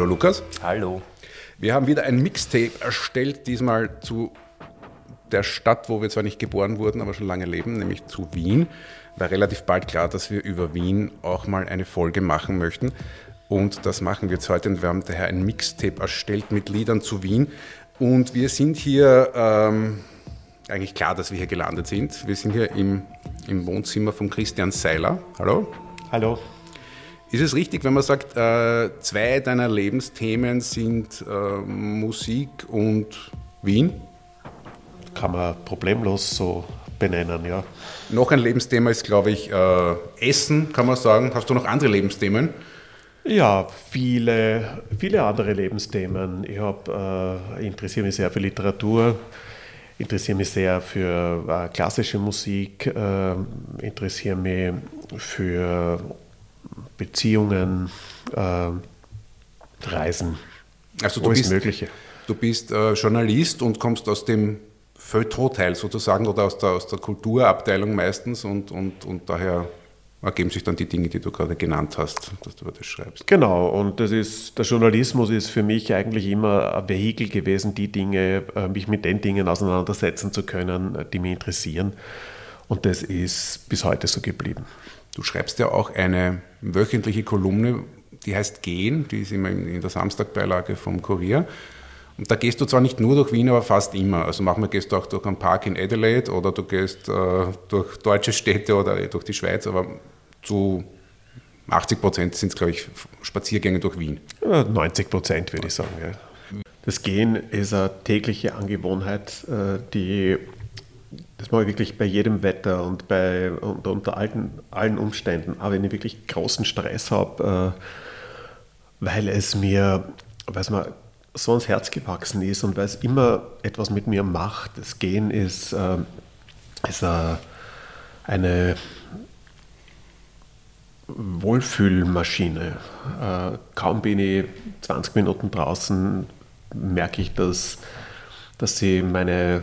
Hallo Lukas. Hallo. Wir haben wieder ein Mixtape erstellt, diesmal zu der Stadt, wo wir zwar nicht geboren wurden, aber schon lange leben, nämlich zu Wien. War relativ bald klar, dass wir über Wien auch mal eine Folge machen möchten. Und das machen wir jetzt heute. Und wir haben daher ein Mixtape erstellt mit Liedern zu Wien. Und wir sind hier, ähm, eigentlich klar, dass wir hier gelandet sind. Wir sind hier im, im Wohnzimmer von Christian Seiler. Hallo. Hallo. Ist es richtig, wenn man sagt, äh, zwei deiner Lebensthemen sind äh, Musik und Wien? Kann man problemlos so benennen, ja. Noch ein Lebensthema ist, glaube ich, äh, Essen, kann man sagen. Hast du noch andere Lebensthemen? Ja, viele, viele andere Lebensthemen. Ich äh, interessiere mich sehr für Literatur, interessiere mich sehr für äh, klassische Musik, äh, interessiere mich für Beziehungen, äh, Reisen, Also du alles bist, Mögliche. du bist äh, Journalist und kommst aus dem Feuilleton-Teil sozusagen oder aus der, aus der Kulturabteilung meistens und, und, und daher ergeben sich dann die Dinge, die du gerade genannt hast, dass du über das schreibst. Genau, und das ist, der Journalismus ist für mich eigentlich immer ein Vehikel gewesen, die Dinge, äh, mich mit den Dingen auseinandersetzen zu können, äh, die mich interessieren. Und das ist bis heute so geblieben. Du schreibst ja auch eine wöchentliche Kolumne, die heißt Gehen, die ist immer in der Samstagbeilage vom Kurier. Und da gehst du zwar nicht nur durch Wien, aber fast immer. Also manchmal gehst du auch durch einen Park in Adelaide oder du gehst äh, durch deutsche Städte oder durch die Schweiz, aber zu 80 Prozent sind es, glaube ich, Spaziergänge durch Wien. Äh, 90 Prozent würde ich sagen. Ja. Das Gehen ist eine tägliche Angewohnheit, äh, die das mache ich wirklich bei jedem Wetter und bei, unter, unter allen, allen Umständen. Aber wenn ich wirklich großen Stress habe, äh, weil es mir, weil es so ans Herz gewachsen ist und weil es immer etwas mit mir macht. Das Gehen ist, äh, ist äh, eine Wohlfühlmaschine. Äh, kaum bin ich 20 Minuten draußen, merke ich, dass, dass sie meine,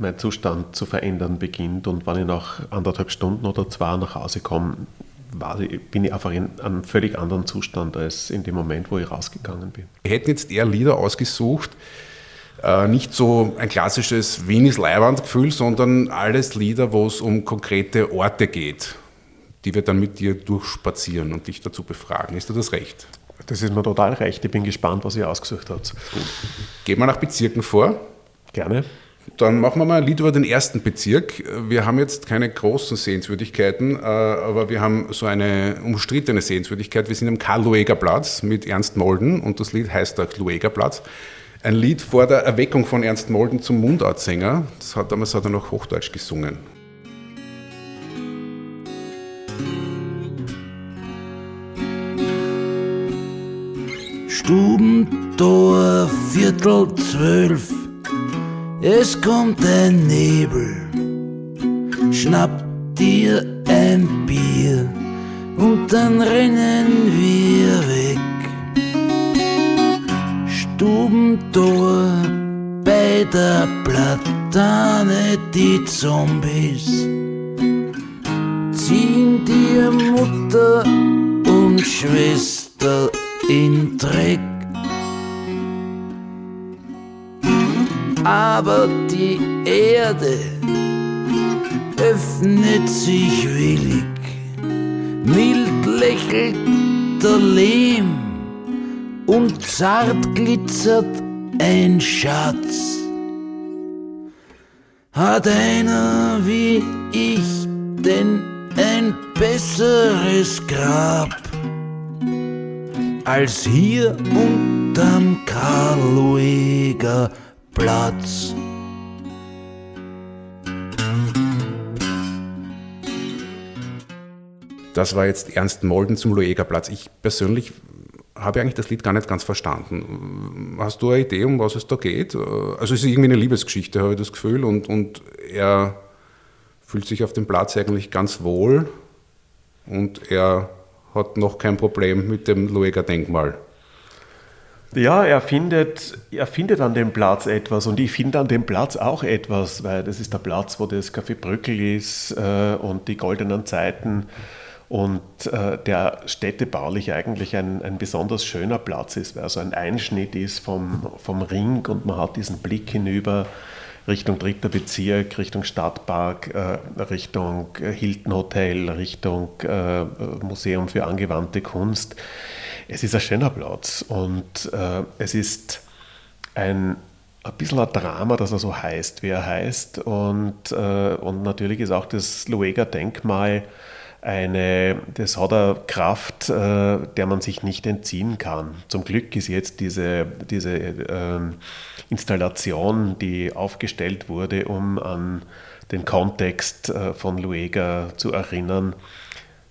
mein Zustand zu verändern beginnt. Und wenn ich nach anderthalb Stunden oder zwei nach Hause komme, ich, bin ich einfach in einem völlig anderen Zustand als in dem Moment, wo ich rausgegangen bin. Wir hätten jetzt eher Lieder ausgesucht, äh, nicht so ein klassisches Wien Leihwandgefühl, sondern alles Lieder, wo es um konkrete Orte geht, die wir dann mit dir durchspazieren und dich dazu befragen. Ist dir das recht? Das ist mir total recht. Ich bin gespannt, was ihr ausgesucht habt. Gehen wir nach Bezirken vor. Gerne. Dann machen wir mal ein Lied über den ersten Bezirk. Wir haben jetzt keine großen Sehenswürdigkeiten, äh, aber wir haben so eine umstrittene Sehenswürdigkeit. Wir sind am Karl-Lueger-Platz mit Ernst Molden und das Lied heißt auch Lueger-Platz. Ein Lied vor der Erweckung von Ernst Molden zum Mundartsänger. Das hat, damals hat er noch Hochdeutsch gesungen. Stubentor, Viertel zwölf, es kommt ein Nebel. Schnapp dir ein Bier und dann rennen wir weg. Stubentor bei der Platane, die Zombies ziehen dir Mutter und Schwester in Dreck. Aber die Erde öffnet sich willig, mild lächelt der Lehm und zart glitzert ein Schatz. Hat einer wie ich denn ein besseres Grab? als hier unterm Karl-Lueger Platz. Das war jetzt Ernst Molden zum Lueger Platz. Ich persönlich habe eigentlich das Lied gar nicht ganz verstanden. Hast du eine Idee, um was es da geht? Also es ist irgendwie eine Liebesgeschichte, habe ich das Gefühl. Und, und er fühlt sich auf dem Platz eigentlich ganz wohl und er hat noch kein Problem mit dem Lueger Denkmal. Ja, er findet, er findet an dem Platz etwas und ich finde an dem Platz auch etwas, weil das ist der Platz, wo das Café Brückel ist äh, und die goldenen Zeiten. Und äh, der städtebaulich eigentlich ein, ein besonders schöner Platz ist, weil so ein Einschnitt ist vom, vom Ring und man hat diesen Blick hinüber Richtung dritter Bezirk, Richtung Stadtpark, äh, Richtung Hilton Hotel, Richtung äh, Museum für angewandte Kunst. Es ist ein schöner Platz und äh, es ist ein, ein bisschen ein Drama, dass er so heißt, wie er heißt. Und, äh, und natürlich ist auch das Luega-Denkmal eine, das hat eine Kraft, äh, der man sich nicht entziehen kann. Zum Glück ist jetzt diese, diese ähm, Installation, die aufgestellt wurde, um an den Kontext äh, von Luega zu erinnern,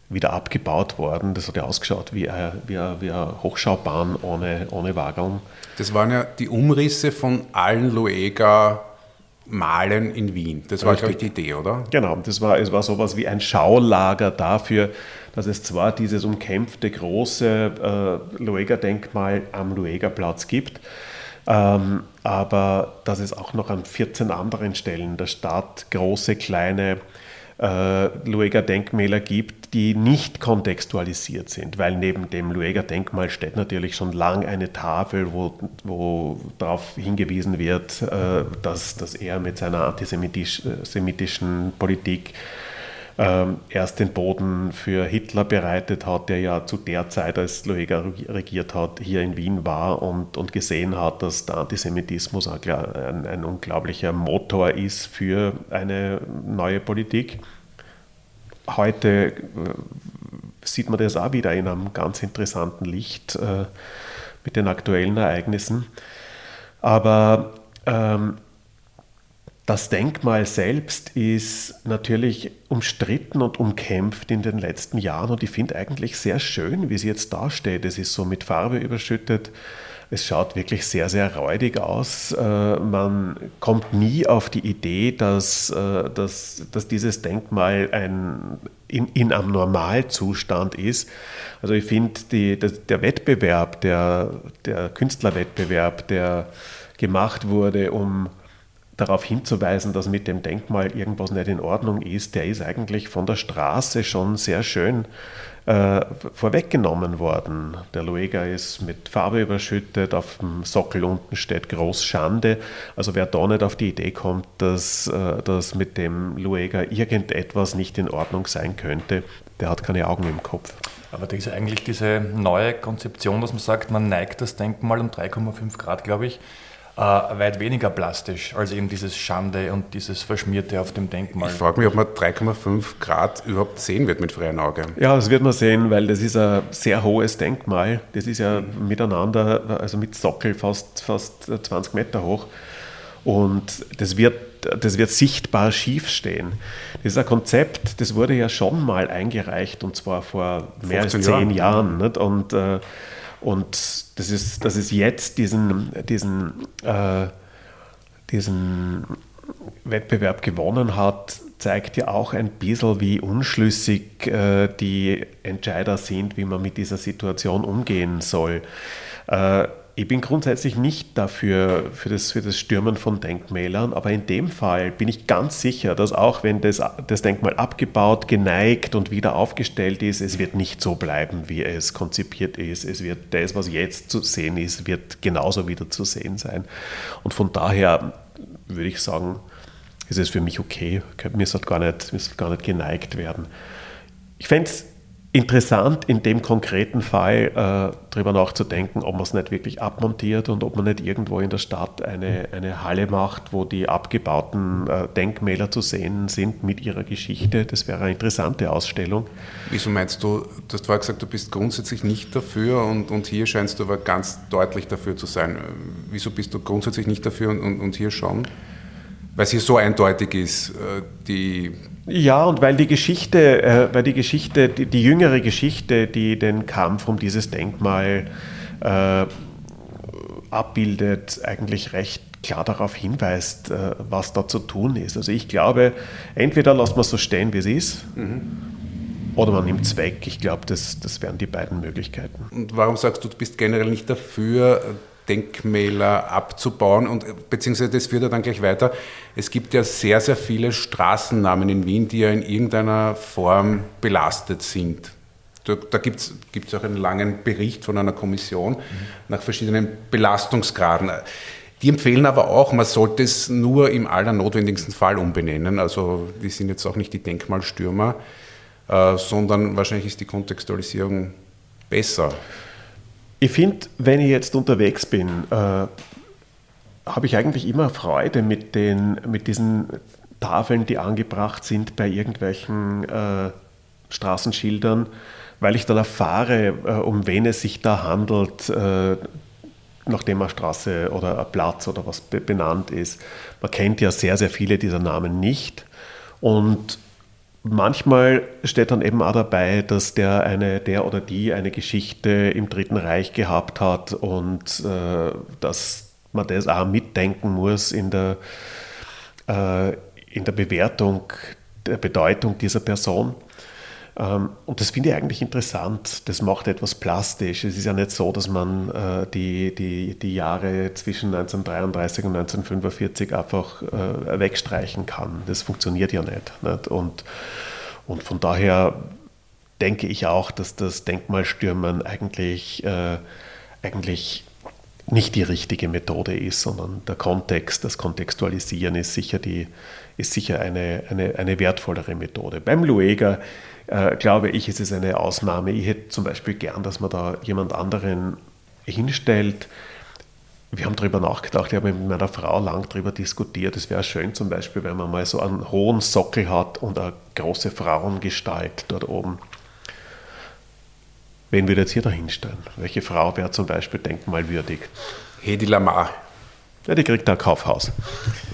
wieder abgebaut worden. Das hat ja ausgeschaut wie eine, wie eine, wie eine Hochschaubahn ohne, ohne Wagen. Das waren ja die Umrisse von allen Luega Malen in Wien. Das war, glaube ich, die Idee, oder? Genau, das war, es war sowas wie ein Schaulager dafür, dass es zwar dieses umkämpfte große äh, Lueger-Denkmal am Lueger-Platz gibt, ähm, aber dass es auch noch an 14 anderen Stellen der Stadt große, kleine äh, Lueger-Denkmäler gibt, die nicht kontextualisiert sind, weil neben dem Lueger-Denkmal steht natürlich schon lang eine Tafel, wo, wo darauf hingewiesen wird, äh, dass, dass er mit seiner antisemitischen äh, Politik ähm, erst den Boden für Hitler bereitet hat, der ja zu der Zeit, als Lueger regiert hat, hier in Wien war und, und gesehen hat, dass der Antisemitismus ein, ein unglaublicher Motor ist für eine neue Politik. Heute äh, sieht man das auch wieder in einem ganz interessanten Licht äh, mit den aktuellen Ereignissen. Aber ähm, das Denkmal selbst ist natürlich umstritten und umkämpft in den letzten Jahren und ich finde eigentlich sehr schön, wie es jetzt dasteht. Es ist so mit Farbe überschüttet. Es schaut wirklich sehr, sehr räudig aus. Äh, man kommt nie auf die Idee, dass, äh, dass, dass dieses Denkmal ein, in, in einem Normalzustand ist. Also ich finde, der Wettbewerb, der, der Künstlerwettbewerb, der gemacht wurde, um darauf hinzuweisen, dass mit dem Denkmal irgendwas nicht in Ordnung ist, der ist eigentlich von der Straße schon sehr schön äh, vorweggenommen worden. Der Luega ist mit Farbe überschüttet, auf dem Sockel unten steht Groß Schande. Also wer da nicht auf die Idee kommt, dass, äh, dass mit dem Luega irgendetwas nicht in Ordnung sein könnte, der hat keine Augen im Kopf. Aber das ist eigentlich diese neue Konzeption, dass man sagt, man neigt das Denkmal um 3,5 Grad, glaube ich, äh, weit weniger plastisch als eben dieses Schande und dieses Verschmierte auf dem Denkmal. Ich frage mich, ob man 3,5 Grad überhaupt sehen wird mit freiem Auge. Ja, das wird man sehen, weil das ist ein sehr hohes Denkmal. Das ist ja miteinander, also mit Sockel fast, fast 20 Meter hoch. Und das wird, das wird sichtbar schief stehen. Das ist ein Konzept, das wurde ja schon mal eingereicht und zwar vor mehr als zehn Jahren. Jahren nicht? Und äh, und das ist, dass es jetzt diesen, diesen, äh, diesen Wettbewerb gewonnen hat, zeigt ja auch ein bisschen, wie unschlüssig äh, die Entscheider sind, wie man mit dieser Situation umgehen soll. Äh, ich bin grundsätzlich nicht dafür, für das, für das Stürmen von Denkmälern, aber in dem Fall bin ich ganz sicher, dass auch wenn das, das Denkmal abgebaut, geneigt und wieder aufgestellt ist, es wird nicht so bleiben, wie es konzipiert ist. Es wird das, was jetzt zu sehen ist, wird genauso wieder zu sehen sein. Und von daher würde ich sagen, ist es für mich okay. Mir sollte gar nicht, mir sollte gar nicht geneigt werden. Ich fände es interessant in dem konkreten Fall äh, darüber nachzudenken, ob man es nicht wirklich abmontiert und ob man nicht irgendwo in der Stadt eine, eine Halle macht, wo die abgebauten äh, Denkmäler zu sehen sind mit ihrer Geschichte. Das wäre eine interessante Ausstellung. Wieso meinst du, du hast vorher gesagt, du bist grundsätzlich nicht dafür und, und hier scheinst du aber ganz deutlich dafür zu sein. Wieso bist du grundsätzlich nicht dafür und, und, und hier schon? Weil es hier so eindeutig ist, äh, die ja, und weil die Geschichte, äh, weil die Geschichte, die, die, jüngere Geschichte, die den Kampf um dieses Denkmal äh, abbildet, eigentlich recht klar darauf hinweist, äh, was da zu tun ist. Also ich glaube, entweder lässt man es so stehen, wie es ist, mhm. oder man nimmt es weg. Ich glaube, das, das wären die beiden Möglichkeiten. Und warum sagst du, du bist generell nicht dafür, Denkmäler abzubauen. Und beziehungsweise das führt ja dann gleich weiter. Es gibt ja sehr, sehr viele Straßennamen in Wien, die ja in irgendeiner Form belastet sind. Da, da gibt es auch einen langen Bericht von einer Kommission nach verschiedenen Belastungsgraden. Die empfehlen aber auch, man sollte es nur im allernotwendigsten Fall umbenennen. Also die sind jetzt auch nicht die Denkmalstürmer, äh, sondern wahrscheinlich ist die Kontextualisierung besser. Ich finde, wenn ich jetzt unterwegs bin, äh, habe ich eigentlich immer Freude mit, den, mit diesen Tafeln, die angebracht sind bei irgendwelchen äh, Straßenschildern, weil ich dann erfahre, äh, um wen es sich da handelt, äh, nachdem eine Straße oder ein Platz oder was be benannt ist. Man kennt ja sehr, sehr viele dieser Namen nicht. Und manchmal steht dann eben auch dabei, dass der, eine, der oder die eine Geschichte im Dritten Reich gehabt hat und äh, dass man das auch mitdenken muss in der, äh, in der Bewertung der Bedeutung dieser Person. Ähm, und das finde ich eigentlich interessant. Das macht etwas plastisch. Es ist ja nicht so, dass man äh, die, die, die Jahre zwischen 1933 und 1945 einfach äh, wegstreichen kann. Das funktioniert ja nicht. nicht? Und, und von daher denke ich auch, dass das Denkmalstürmen eigentlich, äh, eigentlich nicht die richtige Methode ist, sondern der Kontext, das Kontextualisieren ist sicher, die, ist sicher eine, eine, eine wertvollere Methode. Beim Lueger äh, glaube ich, ist es eine Ausnahme. Ich hätte zum Beispiel gern, dass man da jemand anderen hinstellt. Wir haben darüber nachgedacht, ich habe mit meiner Frau lang darüber diskutiert. Es wäre schön zum Beispiel, wenn man mal so einen hohen Sockel hat und eine große Frauengestalt dort oben. Wen würde jetzt hier da hinstellen? Welche Frau wäre zum Beispiel denkmalwürdig? Hedi Lamar. Ja, die kriegt da ein Kaufhaus.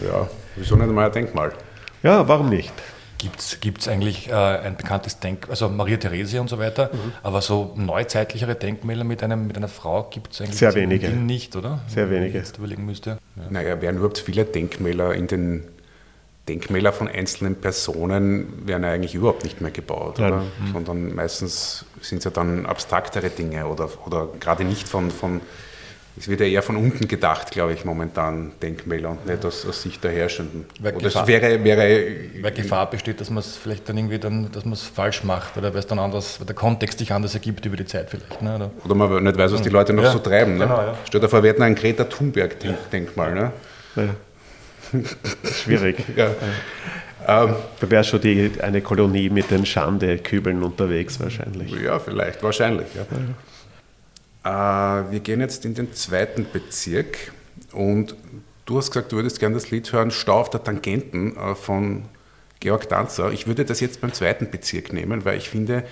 Ja, wieso nicht mal ein Denkmal? Ja, warum nicht? Gibt es eigentlich äh, ein bekanntes Denkmal, also Maria Theresia und so weiter, mhm. aber so neuzeitlichere Denkmäler mit, einem, mit einer Frau gibt es eigentlich Sehr wenige. nicht, oder? Sehr wenige. Wenn ich jetzt überlegen müsste. Ja. Naja, werden überhaupt viele Denkmäler in den Denkmäler von einzelnen Personen werden ja eigentlich überhaupt nicht mehr gebaut, oder? Mhm. sondern meistens sind es ja dann abstraktere Dinge oder, oder gerade nicht von, von, es wird ja eher von unten gedacht, glaube ich, momentan Denkmäler und nicht aus, aus Sicht der Herrschenden. Weil oder Gefahr, wäre, wäre, weil Gefahr besteht, dass man es vielleicht dann irgendwie dann, dass man es falsch macht oder weil es dann anders, weil der Kontext sich anders ergibt über die Zeit vielleicht. Ne? Oder? oder man nicht weiß, was die Leute noch ja, so treiben. Ne? Genau, ja. Stell dir vor, wir hätten ein Greta Thunberg-Denkmal. Ne? Ja. Schwierig. ja. Ähm, da wäre schon die, eine Kolonie mit den Schande-Kübeln unterwegs wahrscheinlich. Ja, vielleicht, wahrscheinlich. Ja. Äh, wir gehen jetzt in den zweiten Bezirk und du hast gesagt, du würdest gerne das Lied hören Stau auf der Tangenten äh, von Georg Danzer. Ich würde das jetzt beim zweiten Bezirk nehmen, weil ich finde,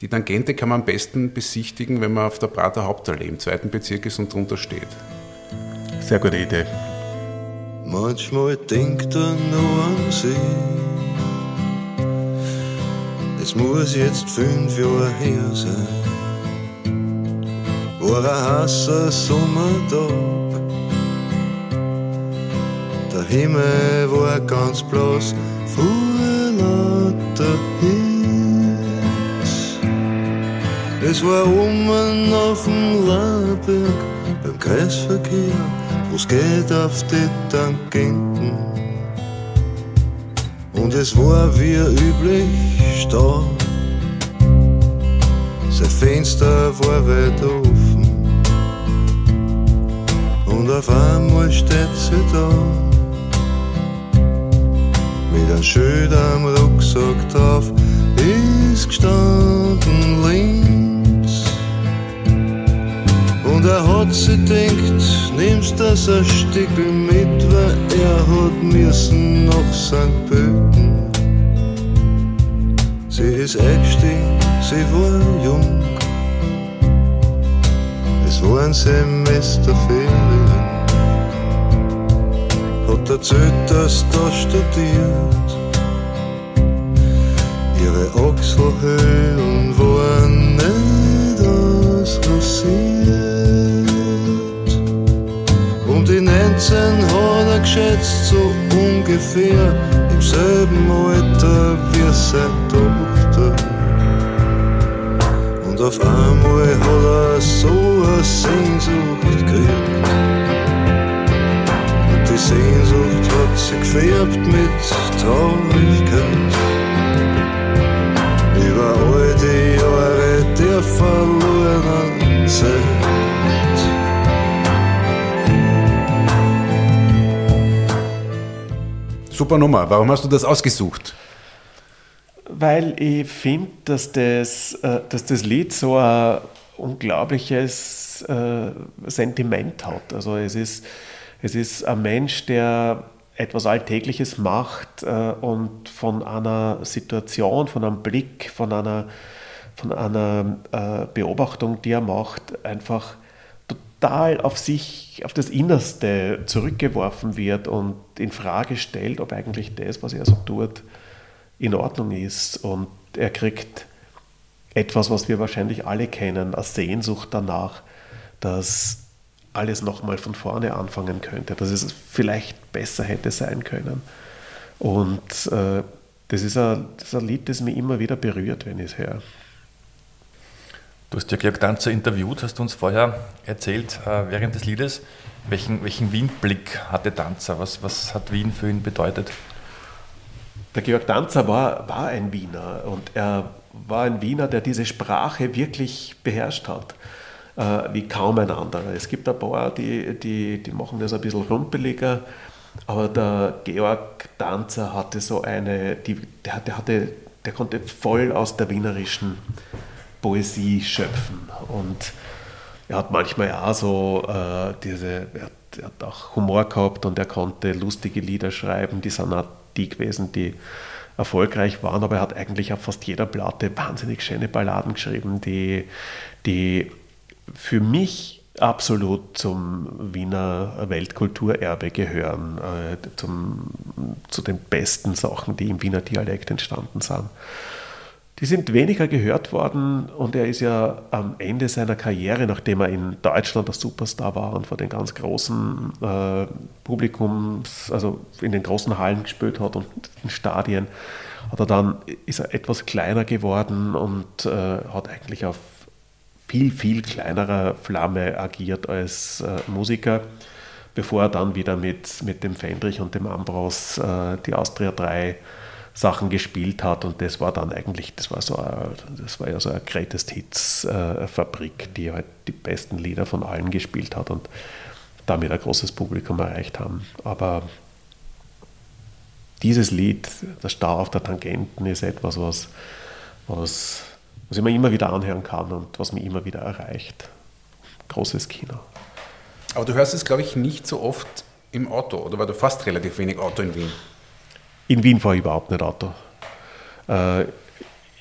die Tangente kann man am besten besichtigen, wenn man auf der Prater Hauptallee im zweiten Bezirk ist und drunter steht. Sehr gute Idee. Manchmal denkt er nur an sie. Es muss jetzt fünf Jahre her sein. War ein heißer Sommertag. Der Himmel war ganz blass, voll lauter Hitz. Es war oben auf dem Laberg beim Kreisverkehr wo's geht auf die Tangenten. Und es war wie üblich Stau. Sein Fenster war weit offen. Und auf einmal steht sie da. Mit einem Schild am Rucksack drauf ist gestanden links. Und er hat sich denkt, nimmst das ein Stückel mit, weil er hat müssen nach St. Pölten. Sie ist eingestiegen, sie war jung. Es waren Semesterferien. Hat erzählt, dass da studiert. Ihre Achselhöhlen waren nicht ausrasiert. Die 19 hat er geschätzt, so ungefähr im selben Alter wie seine Tochter und auf einmal hat er so eine Sehnsucht gekriegt. Und die Sehnsucht hat sich gefärbt mit Traurigkeit. Über all die Jahre der verlorenen Zeit. Super Nummer. Warum hast du das ausgesucht? Weil ich finde, dass das, äh, dass das Lied so ein unglaubliches äh, Sentiment hat. Also es ist, es ist ein Mensch, der etwas Alltägliches macht äh, und von einer Situation, von einem Blick, von einer, von einer äh, Beobachtung, die er macht, einfach total auf sich, auf das Innerste zurückgeworfen wird und in Frage stellt, ob eigentlich das, was er so tut, in Ordnung ist. Und er kriegt etwas, was wir wahrscheinlich alle kennen, eine Sehnsucht danach, dass alles nochmal von vorne anfangen könnte, dass es vielleicht besser hätte sein können. Und äh, das, ist ein, das ist ein Lied, das mich immer wieder berührt, wenn ich es höre. Du hast ja Georg Danzer interviewt, hast uns vorher erzählt, äh, während des Liedes, welchen, welchen Wien-Blick hatte Danzer? Was, was hat Wien für ihn bedeutet? Der Georg Danzer war, war ein Wiener und er war ein Wiener, der diese Sprache wirklich beherrscht hat, äh, wie kaum ein anderer. Es gibt ein paar, die, die, die machen das ein bisschen rumpeliger, aber der Georg Danzer hatte so eine, die, der, der, hatte, der konnte voll aus der wienerischen Poesie schöpfen und er hat manchmal auch so äh, diese, er hat, er hat, auch Humor gehabt und er konnte lustige Lieder schreiben, die sind auch die gewesen, die erfolgreich waren, aber er hat eigentlich auf fast jeder Platte wahnsinnig schöne Balladen geschrieben, die, die für mich absolut zum Wiener Weltkulturerbe gehören, äh, zum, zu den besten Sachen, die im Wiener Dialekt entstanden sind. Die sind weniger gehört worden und er ist ja am Ende seiner Karriere, nachdem er in Deutschland der Superstar war und vor den ganz großen äh, Publikums, also in den großen Hallen gespielt hat und in Stadien, hat er dann, ist er etwas kleiner geworden und äh, hat eigentlich auf viel, viel kleinerer Flamme agiert als äh, Musiker, bevor er dann wieder mit, mit dem Fendrich und dem Ambros äh, die Austria 3 Sachen gespielt hat und das war dann eigentlich, das war so, eine, das war ja so eine Greatest Hits äh, Fabrik, die halt die besten Lieder von allen gespielt hat und damit ein großes Publikum erreicht haben. Aber dieses Lied, der Stau auf der Tangenten, ist etwas, was, was, was ich mir immer wieder anhören kann und was mich immer wieder erreicht. Großes Kino. Aber du hörst es, glaube ich, nicht so oft im Auto, oder weil du fast relativ wenig Auto in Wien? In Wien fahre ich überhaupt nicht Auto. Äh,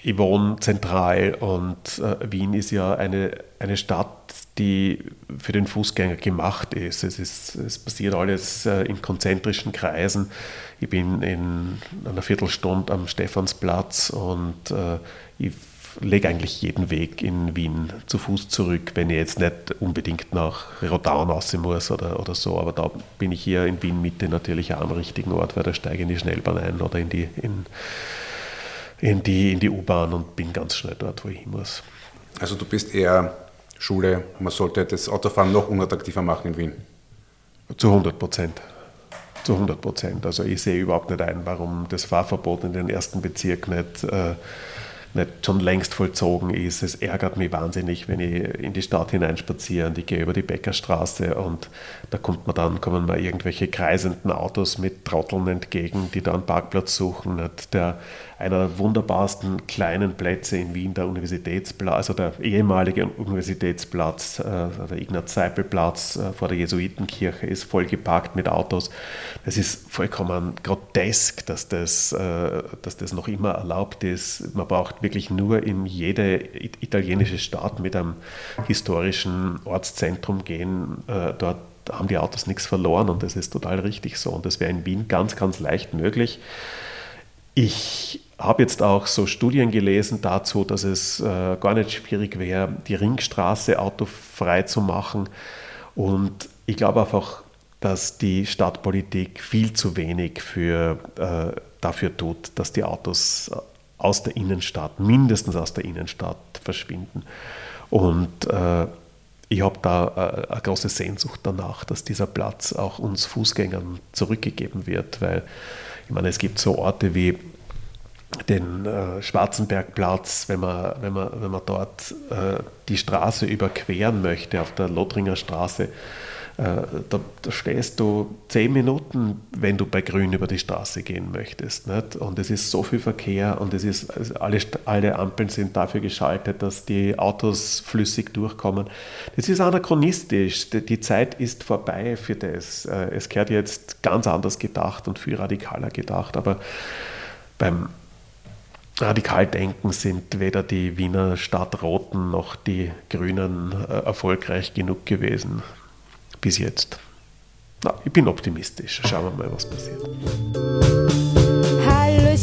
ich wohne zentral und äh, Wien ist ja eine, eine Stadt, die für den Fußgänger gemacht ist. Es, ist, es passiert alles äh, in konzentrischen Kreisen. Ich bin in einer Viertelstunde am Stephansplatz und ich lege eigentlich jeden Weg in Wien zu Fuß zurück, wenn ich jetzt nicht unbedingt nach Rodaun raus muss oder, oder so. Aber da bin ich hier in Wien Mitte natürlich auch am richtigen Ort, weil da steige ich in die Schnellbahn ein oder in die, in, in die, in die U-Bahn und bin ganz schnell dort, wo ich hin muss. Also du bist eher Schule, man sollte das Autofahren noch unattraktiver machen in Wien? Zu 100 Prozent. Zu 100 Prozent. Also ich sehe überhaupt nicht ein, warum das Fahrverbot in den ersten Bezirk nicht... Äh, nicht schon längst vollzogen ist. Es ärgert mich wahnsinnig, wenn ich in die Stadt hineinspaziere und ich gehe über die Bäckerstraße und da kommt man dann, kommen mir irgendwelche kreisenden Autos mit Trotteln entgegen, die da einen Parkplatz suchen. Der einer der wunderbarsten kleinen Plätze in Wien, der Universitätsplatz, also der ehemalige Universitätsplatz, äh, der Ignaz-Seipel-Platz äh, vor der Jesuitenkirche, ist voll geparkt mit Autos. Es ist vollkommen grotesk, dass das, äh, dass das noch immer erlaubt ist. Man braucht wirklich nur in jede italienische Stadt mit einem historischen Ortszentrum gehen. Dort haben die Autos nichts verloren und das ist total richtig so. Und das wäre in Wien ganz, ganz leicht möglich. Ich habe jetzt auch so Studien gelesen dazu, dass es äh, gar nicht schwierig wäre, die Ringstraße autofrei zu machen. Und ich glaube einfach, dass die Stadtpolitik viel zu wenig für, äh, dafür tut, dass die Autos aus der Innenstadt, mindestens aus der Innenstadt, verschwinden. Und äh, ich habe da äh, eine große Sehnsucht danach, dass dieser Platz auch uns Fußgängern zurückgegeben wird, weil ich meine, es gibt so Orte wie den äh, Schwarzenbergplatz, wenn man, wenn man, wenn man dort äh, die Straße überqueren möchte, auf der Lothringer Straße, Äh, da, da, stehst du zehn Minuten, wenn du bei Grün über die Straße gehen möchtest. Nicht? Und es ist so viel Verkehr und es ist, also alle, alle Ampeln sind dafür geschaltet, dass die Autos flüssig durchkommen. Das ist anachronistisch. Die Zeit ist vorbei für das. Äh, es gehört jetzt ganz anders gedacht und viel radikaler gedacht. Aber beim Radikaldenken sind weder die Wiener Stadtroten noch die Grünen äh, erfolgreich genug gewesen bis jetzt. Na, ich bin optimistisch. Schauen wir mal, was passiert. Hallo,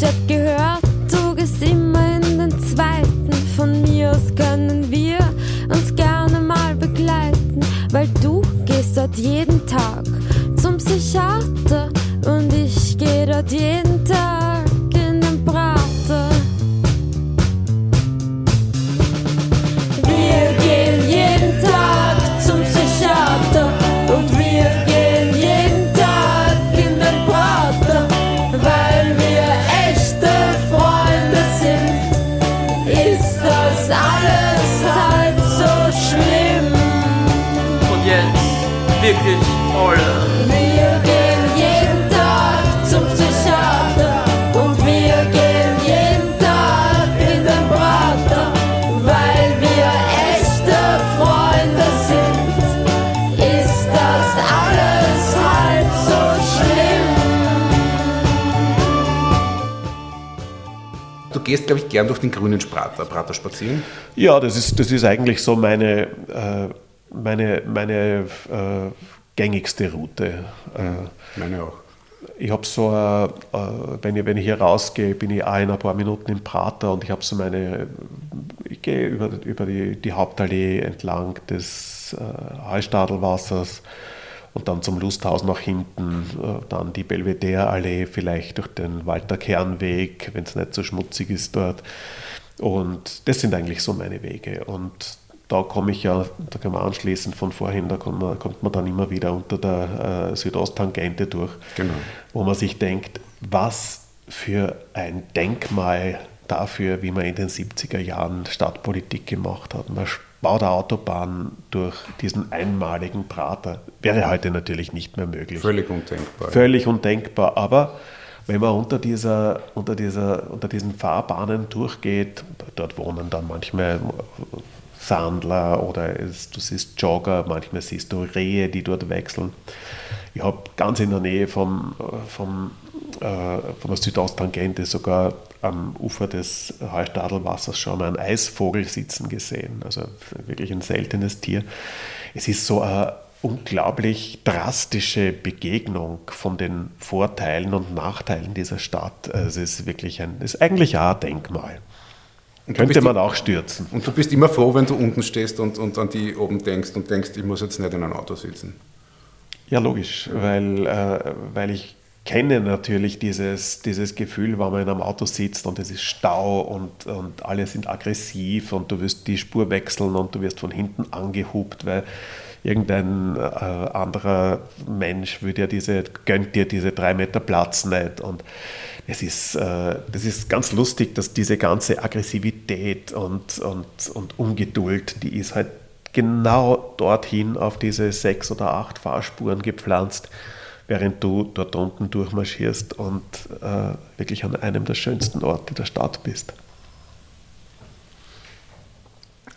Ja, das ist, das ist eigentlich so meine, äh, meine, meine äh, gängigste Route. Äh, Meine auch. ich habe so, äh, äh, wenn, ich, wenn ich hier rausgehe, bin ich auch in ein paar Minuten im Prater und ich habe so meine, ich gehe über, über die, die Hauptallee entlang des äh, Hallstadelwassers und dann zum Lusthaus nach hinten, äh, dann die Belvedere-Allee, vielleicht durch den Walter-Kernweg, wenn es nicht so schmutzig ist dort. Und das sind eigentlich so meine Wege. Und da komme ich ja, da kann man anschließend von vorhin, da kommt man, kommt man dann immer wieder unter der äh, Südosttangente durch, Genau. wo man sich denkt, was für ein Denkmal dafür, wie man in den 70er Jahren Stadtpolitik gemacht hat. Man baut eine Autobahn durch diesen einmaligen Prater. Wäre heute natürlich nicht mehr möglich. Völlig undenkbar. Völlig undenkbar. Aber wenn man unter, dieser, unter, dieser, unter diesen Fahrbahnen durchgeht, dort wohnen dann manchmal Sandler oder es, du siehst Jogger, manchmal siehst du Rehe, die dort wechseln. Ich habe ganz in der Nähe vom, vom, äh, von der Südosttangente sogar am Ufer des Hallstadelwassers schon mal einen Eisvogel sitzen gesehen. Also wirklich ein seltenes Tier. Es ist so eine unglaublich drastische Begegnung von den Vorteilen und Nachteilen dieser Stadt. Es ist wirklich ein, es ist eigentlich auch ein Denkmal. Und Könnte man auch stürzen. Und du bist immer froh, wenn du unten stehst und, und an die oben denkst und denkst, ich muss jetzt nicht in einem Auto sitzen. Ja, logisch, weil, äh, weil ich kenne natürlich dieses, dieses Gefühl, wenn man in einem Auto sitzt und es ist Stau und, und alle sind aggressiv und du wirst die Spur wechseln und du wirst von hinten angehupt, weil irgendein äh, anderer Mensch will dir diese, gönnt dir diese drei Meter Platz nicht. Und es ist, äh, das ist ganz lustig, dass diese ganze Aggressivität und, und, und Ungeduld, die ist halt genau dorthin auf diese sechs oder acht Fahrspuren gepflanzt, während du dort unten durchmarschierst und äh, wirklich an einem der schönsten Orte der Stadt bist.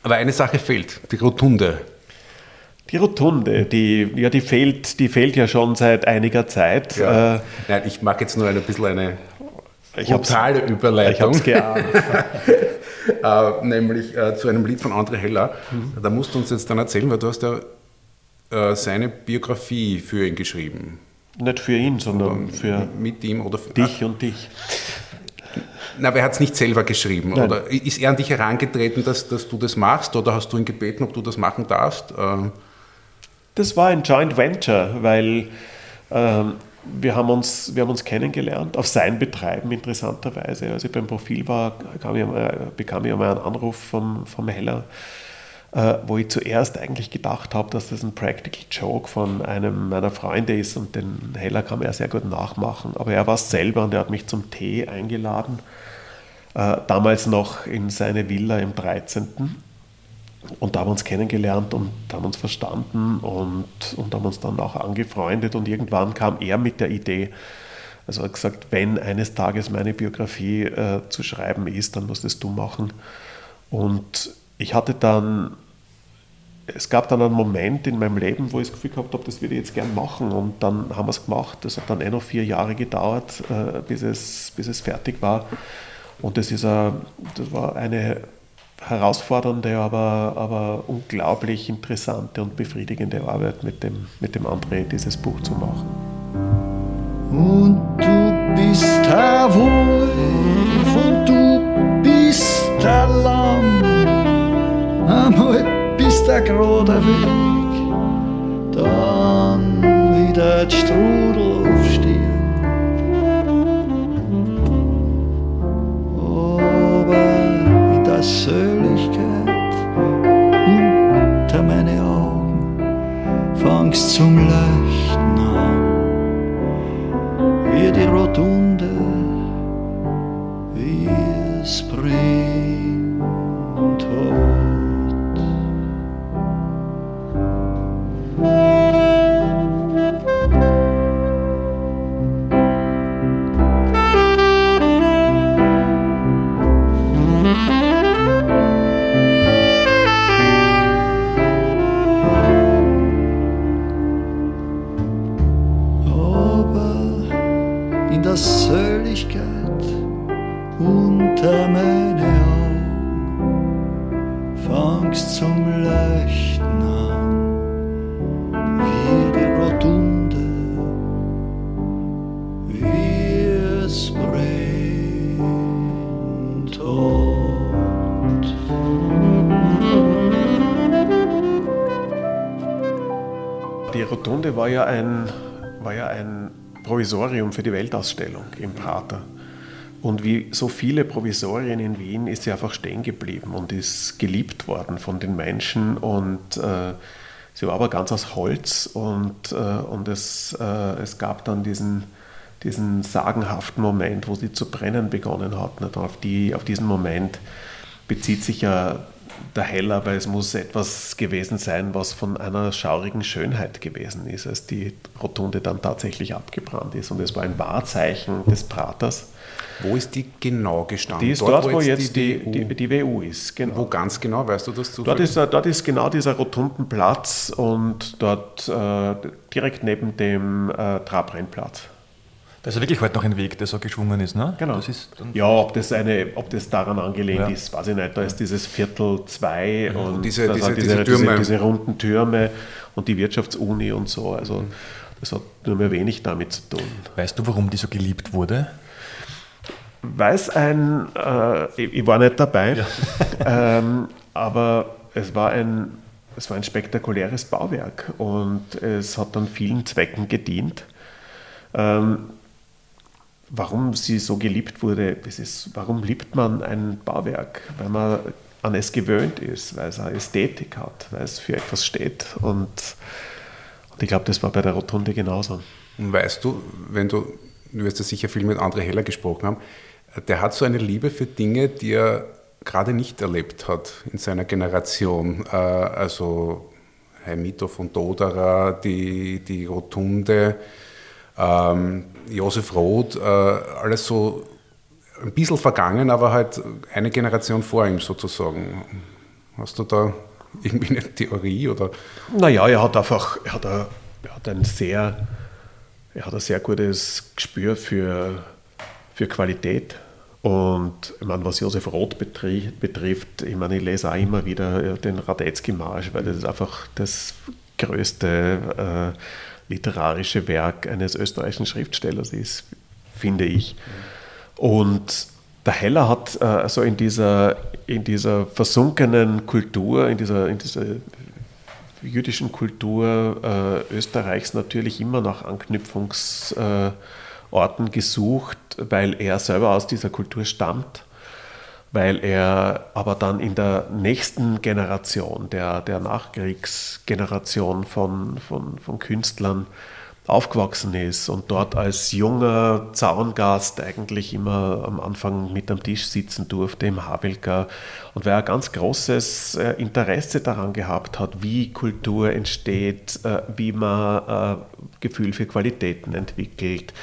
Aber eine Sache fehlt, die Rotunde. Die Rotunde, die, ja, die, fehlt, die fehlt ja schon seit einiger Zeit. Äh, Nein, ich mag jetzt nur ein bisschen eine ich brutale ich Überleitung. habe es geahnt. äh, nämlich äh, zu einem Lied von André Heller. Mhm. Da musst du uns jetzt dann erzählen, weil du hast ja äh, seine Biografie für ihn geschrieben. Nicht für ihn, sondern für Mit ihm oder für dich und dich. Na, aber er hat es nicht selber geschrieben. Nein. Oder ist er an dich herangetreten, dass, dass du das machst? Oder hast du ihn gebeten, ob du das machen darfst? Äh, Das war ein Joint Venture, weil ähm, wir, haben uns, wir haben uns kennengelernt auf sein Betreiben interessanterweise. Als ich beim Profil war, ich einmal, bekam ich einmal einen Anruf vom, vom Heller, äh, wo ich zuerst eigentlich gedacht habe, dass das ein Practical Joke von einem meiner Freunde ist und den Heller kann man ja sehr gut nachmachen. Aber er war es selber und er hat mich zum Tee eingeladen, äh, damals noch in seine Villa im 13. und da haben wir uns kennengelernt und haben uns verstanden und, und haben uns dann auch angefreundet und irgendwann kam er mit der Idee, also er hat gesagt, wenn eines Tages meine Biografie äh, zu schreiben ist, dann musst es du machen. Und ich hatte dann, es gab dann einen Moment in meinem Leben, wo ich das Gefühl gehabt habe, das würde ich jetzt gern machen. Und dann haben wir es gemacht. Das hat dann eh noch vier Jahre gedauert, äh, bis, es, bis es fertig war. Und das, ist a, das war eine herausfordernde, aber, aber unglaublich interessante und befriedigende Arbeit mit dem, mit dem André, dieses Buch zu machen. Und du bist der Wolf und du bist der Lamm. Einmal bist der gerade weg, dann wieder die Strudel aufstehen. Aber fangst zum Leuchten an wie die Rotunde, wie es brennt war ja ein, war ja ein Provisorium für die Weltausstellung im Prater. Und wie so viele Provisorien in Wien ist sie einfach stehen geblieben und ist geliebt worden von den Menschen. Und äh, sie war aber ganz aus Holz und, äh, und es, äh, es gab dann diesen, diesen sagenhaften Moment, wo sie zu brennen begonnen hat. Auf, die, auf diesen Moment bezieht sich ja der Heller, weil es muss etwas gewesen sein, was von einer schaurigen Schönheit gewesen ist, als die Rotunde dann tatsächlich abgebrannt ist. Und es war ein Wahrzeichen des Praters. Wo ist die genau gestanden? Die ist dort, wo jetzt die, die, die, WU ist. Genau. Wo ganz genau, weißt du das Dort ist, dort ist genau dieser rotunden Platz und dort äh, direkt neben dem äh, Trabrennplatz. Das ist wirklich heute noch ein Weg, der so geschwungen ist, ne? Genau. Ist Ja, ob das, eine, ob das daran angelehnt Ja. ist, weiß ich nicht. Da ist dieses Viertel 2 und diese- das diese- diese diese, diese, diese runden Türme und die Wirtschaftsuni und so. Also das hat nur mehr wenig damit zu tun. Weißt du, warum die so geliebt wurde? Weiß ein, äh, ich, ich war nicht dabei, ähm, aber es war, ein, es war ein spektakuläres Bauwerk und es hat dann vielen Zwecken gedient. Ähm, warum sie so geliebt wurde, das ist, warum liebt man ein Bauwerk? Weil man an es gewöhnt ist, weil es eine Ästhetik hat, weil es für etwas steht und, und ich glaube, das war bei der Rotunde genauso. Und weißt du, wenn du, du wirst ja sicher viel mit André Heller gesprochen haben, der hat so eine Liebe für Dinge, die er gerade nicht erlebt hat in seiner Generation. Äh, Also Heimito von Doderer, die, die Rotunde, ähm, Josef Roth, äh, alles so ein bisschen vergangen, aber halt eine Generation vor ihm sozusagen. Hast du da irgendwie eine Theorie oder? Naja, er hat einfach, er hat, ein, er hat ein sehr, er hat ein sehr gutes Gespür für, für Qualität. Und ich meine, was Josef Roth betri betrifft, ich meine, ich lese auch immer wieder den Radetzky-Marsch, weil das ist einfach das größte äh, literarische Werk eines österreichischen Schriftstellers ist, finde ich. Und der Heller hat äh, also in dieser, in dieser versunkenen Kultur, in dieser, in dieser jüdischen Kultur äh, Österreichs natürlich immer nach Anknüpfungsorten gesucht, weil er selber aus dieser Kultur stammt, weil er aber dann in der nächsten Generation, der, der Nachkriegsgeneration von, von, von Künstlern, aufgewachsen ist und dort als junger Zaungast eigentlich immer am Anfang mit am Tisch sitzen durfte im Havelka und wer ein ganz großes äh, Interesse daran gehabt hat, wie Kultur entsteht, äh, wie man äh, Gefühl für Qualitäten entwickelt,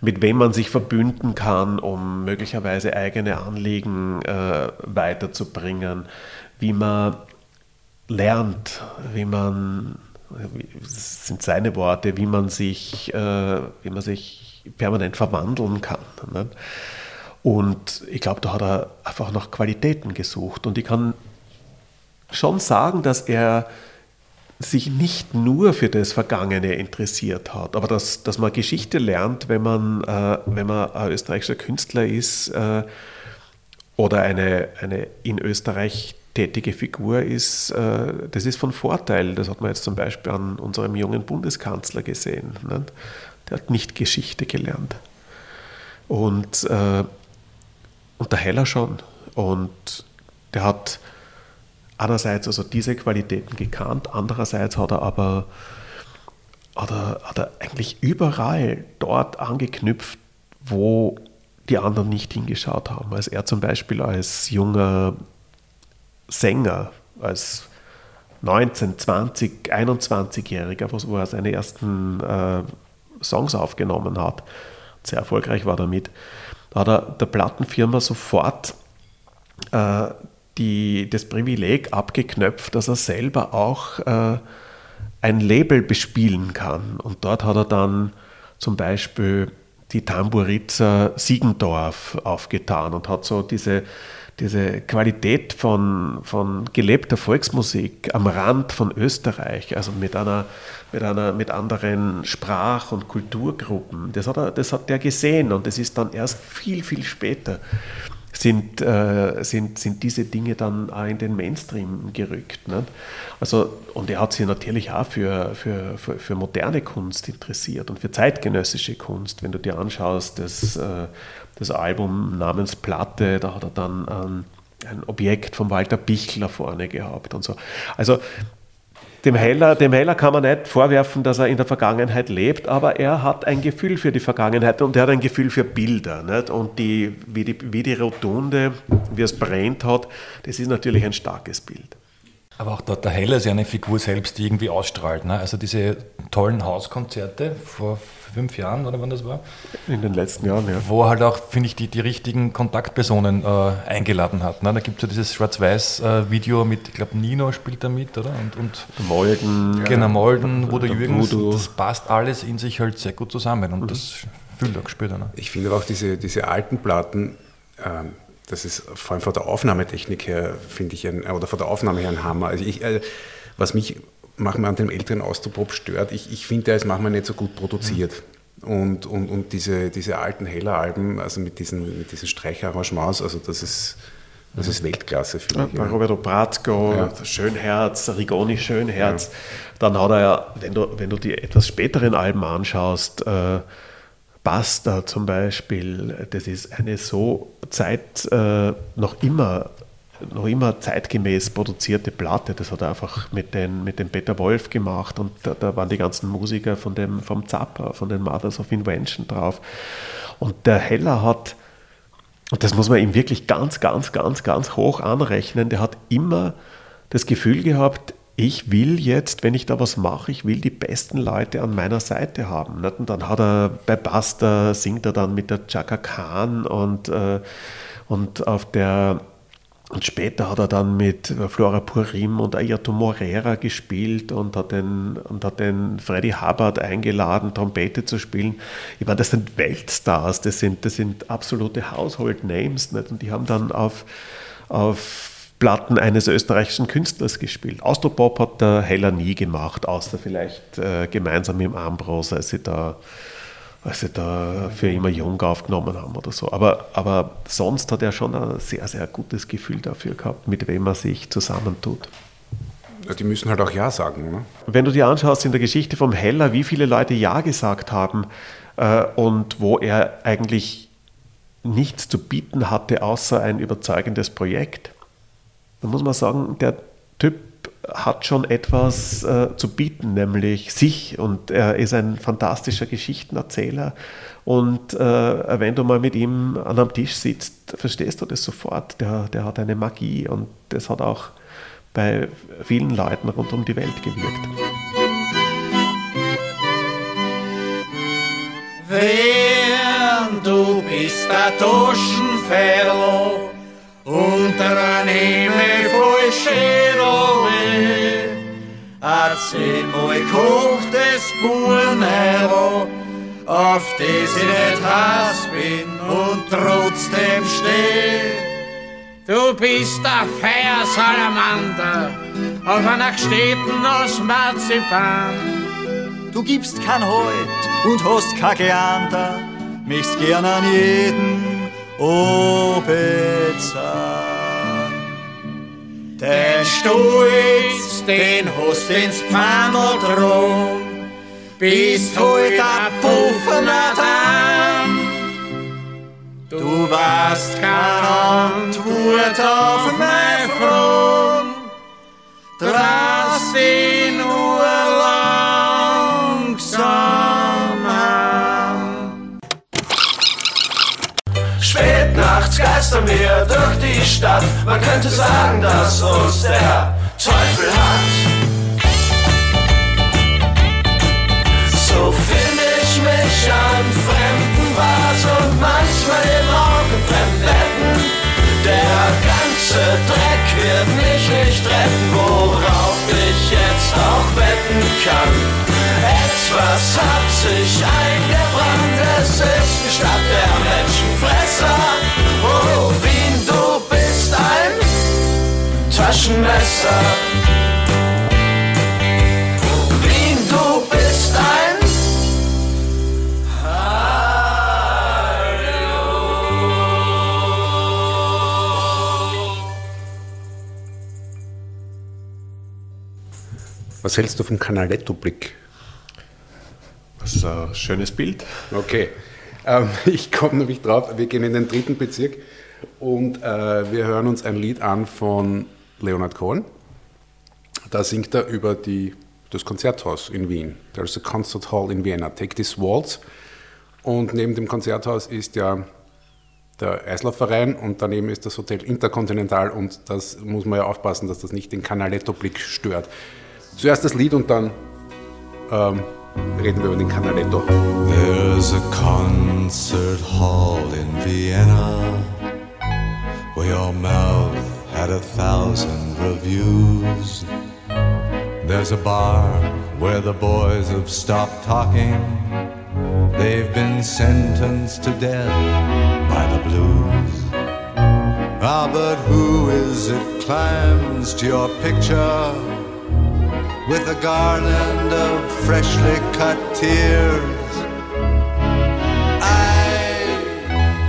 mit wem man sich verbünden kann, um möglicherweise eigene Anliegen weiterzubringen, wie man lernt, wie man das sind seine Worte, wie man sich, äh, wie man sich permanent verwandeln kann. Ne? Und ich glaube, da hat er einfach nach Qualitäten gesucht. Und ich kann schon sagen, dass er sich nicht nur für das Vergangene interessiert hat, aber dass, dass man Geschichte lernt, wenn man, äh, wenn man ein österreichischer Künstler ist äh, oder eine, eine in Österreich tätige Figur ist, äh, das ist von Vorteil. Das hat man jetzt zum Beispiel an unserem jungen Bundeskanzler gesehen. Der hat nicht Geschichte gelernt. Und, äh, und der Heller schon. Und der hat einerseits also diese Qualitäten gekannt, andererseits hat er aber hat er, hat er eigentlich überall dort angeknüpft, wo die anderen nicht hingeschaut haben. Als er zum Beispiel als junger Sänger, als 19, 20, 21-Jähriger, wo er seine ersten äh, Songs aufgenommen hat, sehr erfolgreich war damit, da hat er der Plattenfirma sofort äh, die, das Privileg abgeknöpft, dass er selber auch äh, ein Label bespielen kann. Und dort hat er dann zum Beispiel die Tamburitzer Siegendorf aufgetan und hat so diese diese Qualität von, von gelebter Volksmusik am Rand von Österreich, also mit einer, mit einer, mit anderen Sprach- und Kulturgruppen, das hat, er, das hat der gesehen und es ist dann erst viel, viel später sind, äh, sind, sind diese Dinge dann auch in den Mainstream gerückt. Nicht? Also, und er hat sich natürlich auch für, für, für, für, moderne Kunst interessiert und für zeitgenössische Kunst. Wenn du dir anschaust, das, äh, das Album namens Platte, da hat er dann ähm, ein Objekt von Walter Bichler vorne gehabt und so. Also dem Heller, dem Heller kann man nicht vorwerfen, dass er in der Vergangenheit lebt, aber er hat ein Gefühl für die Vergangenheit und er hat ein Gefühl für Bilder. Nicht? Und die, wie, die, wie die Rotunde, wie es brennt hat, das ist natürlich ein starkes Bild. Aber auch der, der Heller ist ja eine Figur selbst, die irgendwie ausstrahlt. Ne? Also diese tollen Hauskonzerte vor fünf Jahren oder wann das war? In den letzten Jahren, ja. Wo er halt auch, finde ich, die, die richtigen Kontaktpersonen äh, eingeladen hat. Ne? Da gibt es ja dieses Schwarz-Weiß-Video mit, ich glaube, Nino spielt da mit, oder? Und, und Molden. Genau, Molden, wo der Jürgens, das passt alles in sich halt sehr gut zusammen und mhm. das fühlt er gespürt. Ne? Ich finde aber auch diese, diese alten Platten, ähm, das ist vor allem von der Aufnahmetechnik her, finde ich, ein, oder von der Aufnahme her ein Hammer. Also ich, äh, was mich manchmal an dem älteren Austropop stört. Ich, ich finde, der ist manchmal nicht so gut produziert. Und, und, und diese, diese alten Heller-Alben, also mit diesen, mit diesen Streicharrangements, also das ist, das ist Weltklasse, finde ich. Bei Roberto Brazzo, ja. Schönherz, Rigoni Schönherz. Ja. Dann hat er ja, wenn du, wenn du die etwas späteren Alben anschaust, äh, Basta zum Beispiel, das ist eine so Zeit äh, noch immer noch immer zeitgemäß produzierte Platte. Das hat er einfach mit, den, mit dem Peter Wolf gemacht und da, da, waren die ganzen Musiker von dem, vom Zappa, von den Mothers of Invention drauf. Und der Heller hat, und das muss man ihm wirklich ganz, ganz, ganz, ganz hoch anrechnen, der hat immer das Gefühl gehabt, ich will jetzt, wenn ich da was mache, ich will die besten Leute an meiner Seite haben. Und dann hat er bei Basta, singt er dann mit der Chaka Khan und, äh, und auf der und später hat er dann mit Flora Purim und Ayrton Morera gespielt und hat den, und hat den Freddie Hubbard eingeladen, Trompete zu spielen. Ich meine, das sind Weltstars, das sind, das sind absolute Household Names. Nicht? Und die haben dann auf, auf Platten eines österreichischen Künstlers gespielt. Austropop hat der Heller nie gemacht, außer vielleicht äh, gemeinsam mit dem Ambros, als sie da als sie da für immer jung aufgenommen haben oder so. Aber, aber sonst hat er schon ein sehr, sehr gutes Gefühl dafür gehabt, mit wem er sich zusammentut. Die müssen halt auch Ja sagen. Ne? Wenn du dir anschaust in der Geschichte vom Heller, wie viele Leute Ja gesagt haben äh, und wo er eigentlich nichts zu bieten hatte, außer ein überzeugendes Projekt, dann muss man sagen, der Typ hat schon etwas äh, zu bieten, nämlich sich. Und er ist ein fantastischer Geschichtenerzähler. Und äh, wenn du mal mit ihm an einem Tisch sitzt, verstehst du das sofort. Der, der hat eine Magie und das hat auch bei vielen Leuten rund um die Welt gewirkt. Wenn du bist der Taschenfeller unter einem Himmel voll Schädel, erzähl mal kocht das Buhren heran, auf das ich nicht Hass bin und trotzdem steh. Du bist der Feiersalamander auf einer Gstätten aus Marzipan. Du gibst kein Halt und hast kein Gleander, michst gern an jeden obezahn. Den Stolz, den hast ins Pfannel drum, bist heute ein Puffener Damm. Du warst keine Antwort auf geistern wir durch die Stadt. Man könnte sagen, dass uns der Teufel hat. So finde ich mich an fremden Bars und manchmal im Augenfremden Betten. Der ganze Dreck wird mich nicht retten, worauf ich jetzt auch wetten kann. Etwas hat sich eingebrannt, es ist die Stadt der Menschenfresser. Wien, du bist ein Taschenmesser. Wien, du bist ein Was hältst du vom Canaletto-Blick? Das ist ein schönes Bild. Okay. Ähm, ich komme nämlich drauf, wir gehen in den dritten Bezirk und äh, wir hören uns ein Lied an von Leonard Cohen. Da singt er über die, das Konzerthaus in Wien. There's a concert hall in Vienna. Take this waltz. Und neben dem Konzerthaus ist ja der Eislaufverein und daneben ist das Hotel Intercontinental und das muss man ja aufpassen, dass das nicht den Canaletto-Blick stört. Zuerst das Lied und dann ähm, reden wir über den Canaletto. There's a concert hall in Vienna where your mouth had a thousand reviews. There's a bar where the boys have stopped talking. They've been sentenced to death by the blues. Ah, but who is it climbs to your picture with a garland of freshly cut tears? I,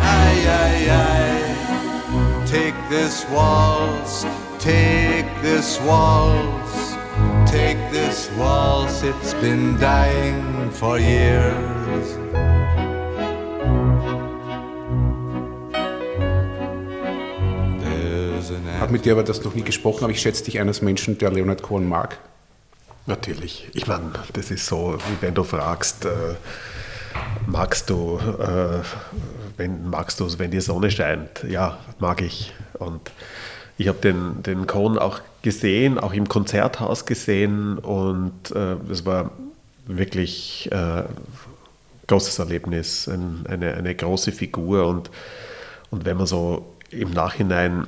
I, I, I, take this waltz, take this waltz, take this waltz, it's been dying for years. Habe mit dir aber das noch nie gesprochen, aber ich schätze dich eines Menschen, der Leonard Cohen mag. Natürlich. Ich meine, das ist so, wie wenn du fragst, äh, magst du, äh, wenn, magst du es, wenn die Sonne scheint? Ja, mag ich. Und ich habe den, den Cohen auch gesehen, auch im Konzerthaus gesehen und äh, das war wirklich äh, großes Erlebnis, ein, eine, eine große Figur und, und wenn man so im Nachhinein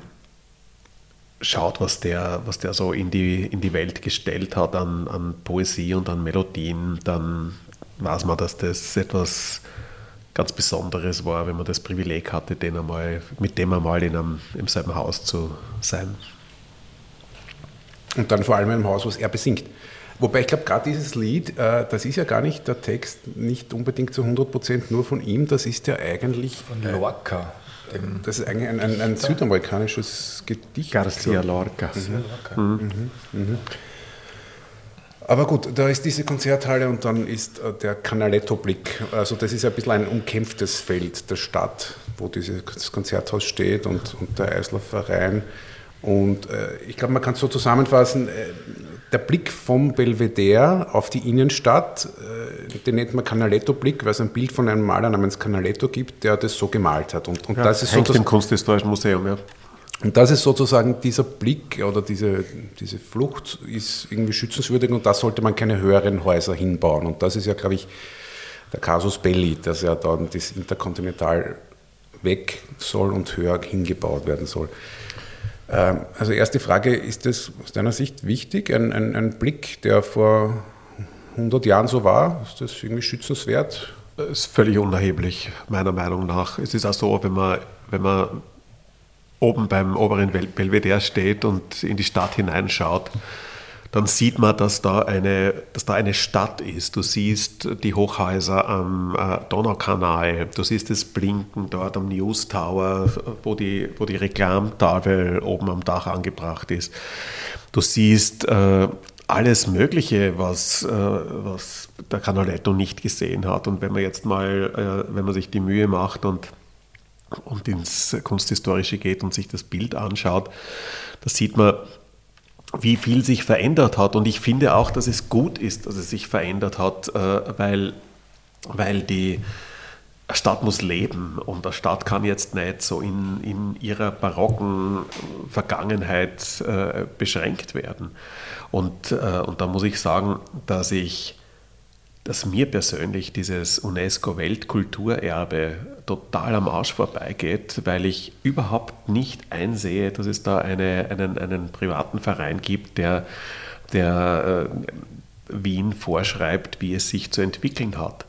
schaut, was der, was der so in die, in die Welt gestellt hat an, an Poesie und an Melodien, dann weiß man, dass das etwas ganz Besonderes war, wenn man das Privileg hatte, den einmal, mit dem einmal in einem, im selben Haus zu sein. Und dann vor allem in einem Haus, was er besingt. Wobei ich glaube, gerade dieses Lied, äh, das ist ja gar nicht der Text nicht unbedingt zu 100% nur von ihm, das ist ja eigentlich. Von Lorca. Dem Das ist eigentlich ein, ein, ein südamerikanisches Gedicht. Garcia Lorca. Aber gut, da ist diese Konzerthalle und dann ist äh, der Canaletto-Blick. Also das ist ein bisschen ein umkämpftes Feld der Stadt, wo dieses Konzerthaus steht und, und der Eislaufverein. Und äh, ich glaube, man kann es so zusammenfassen, äh, der Blick vom Belvedere auf die Innenstadt, äh, den nennt man Canaletto-Blick, weil es ein Bild von einem Maler namens Canaletto gibt, der das so gemalt hat. Und, und ja, das ist hängt im Kunsthistorischen Museum, ja. Und das ist sozusagen dieser Blick oder diese, diese Flucht ist irgendwie schützenswürdig und da sollte man keine höheren Häuser hinbauen. Und das ist ja, glaube ich, der Casus Belli, dass ja dann das Interkontinental weg soll und höher hingebaut werden soll. Ähm, also erste Frage, ist das aus deiner Sicht wichtig, ein, ein, ein Blick, der vor 100 Jahren so war? Ist das irgendwie schützenswert? Das ist völlig unerheblich, meiner Meinung nach. Es ist auch so, wenn man, wenn man oben beim oberen Belvedere steht und in die Stadt hineinschaut, dann sieht man, dass da eine, dass da eine Stadt ist. Du siehst die Hochhäuser am äh, Donaukanal, du siehst das Blinken dort am News Tower, wo die, wo die Reklamtafel oben am Dach angebracht ist. Du siehst äh, alles Mögliche, was, äh, was der Canaletto nicht gesehen hat. Und wenn man jetzt mal, äh, wenn man sich die Mühe macht und und ins Kunsthistorische geht und sich das Bild anschaut, da sieht man, wie viel sich verändert hat. Und ich finde auch, dass es gut ist, dass es sich verändert hat, äh, weil, weil die Stadt muss leben und der Stadt kann jetzt nicht so in, in ihrer barocken Vergangenheit äh, beschränkt werden. Und, äh, und da muss ich sagen, dass ich dass mir persönlich dieses UNESCO-Weltkulturerbe total am Arsch vorbeigeht, weil ich überhaupt nicht einsehe, dass es da eine, einen, einen privaten Verein gibt, der, der äh, Wien vorschreibt, wie es sich zu entwickeln hat.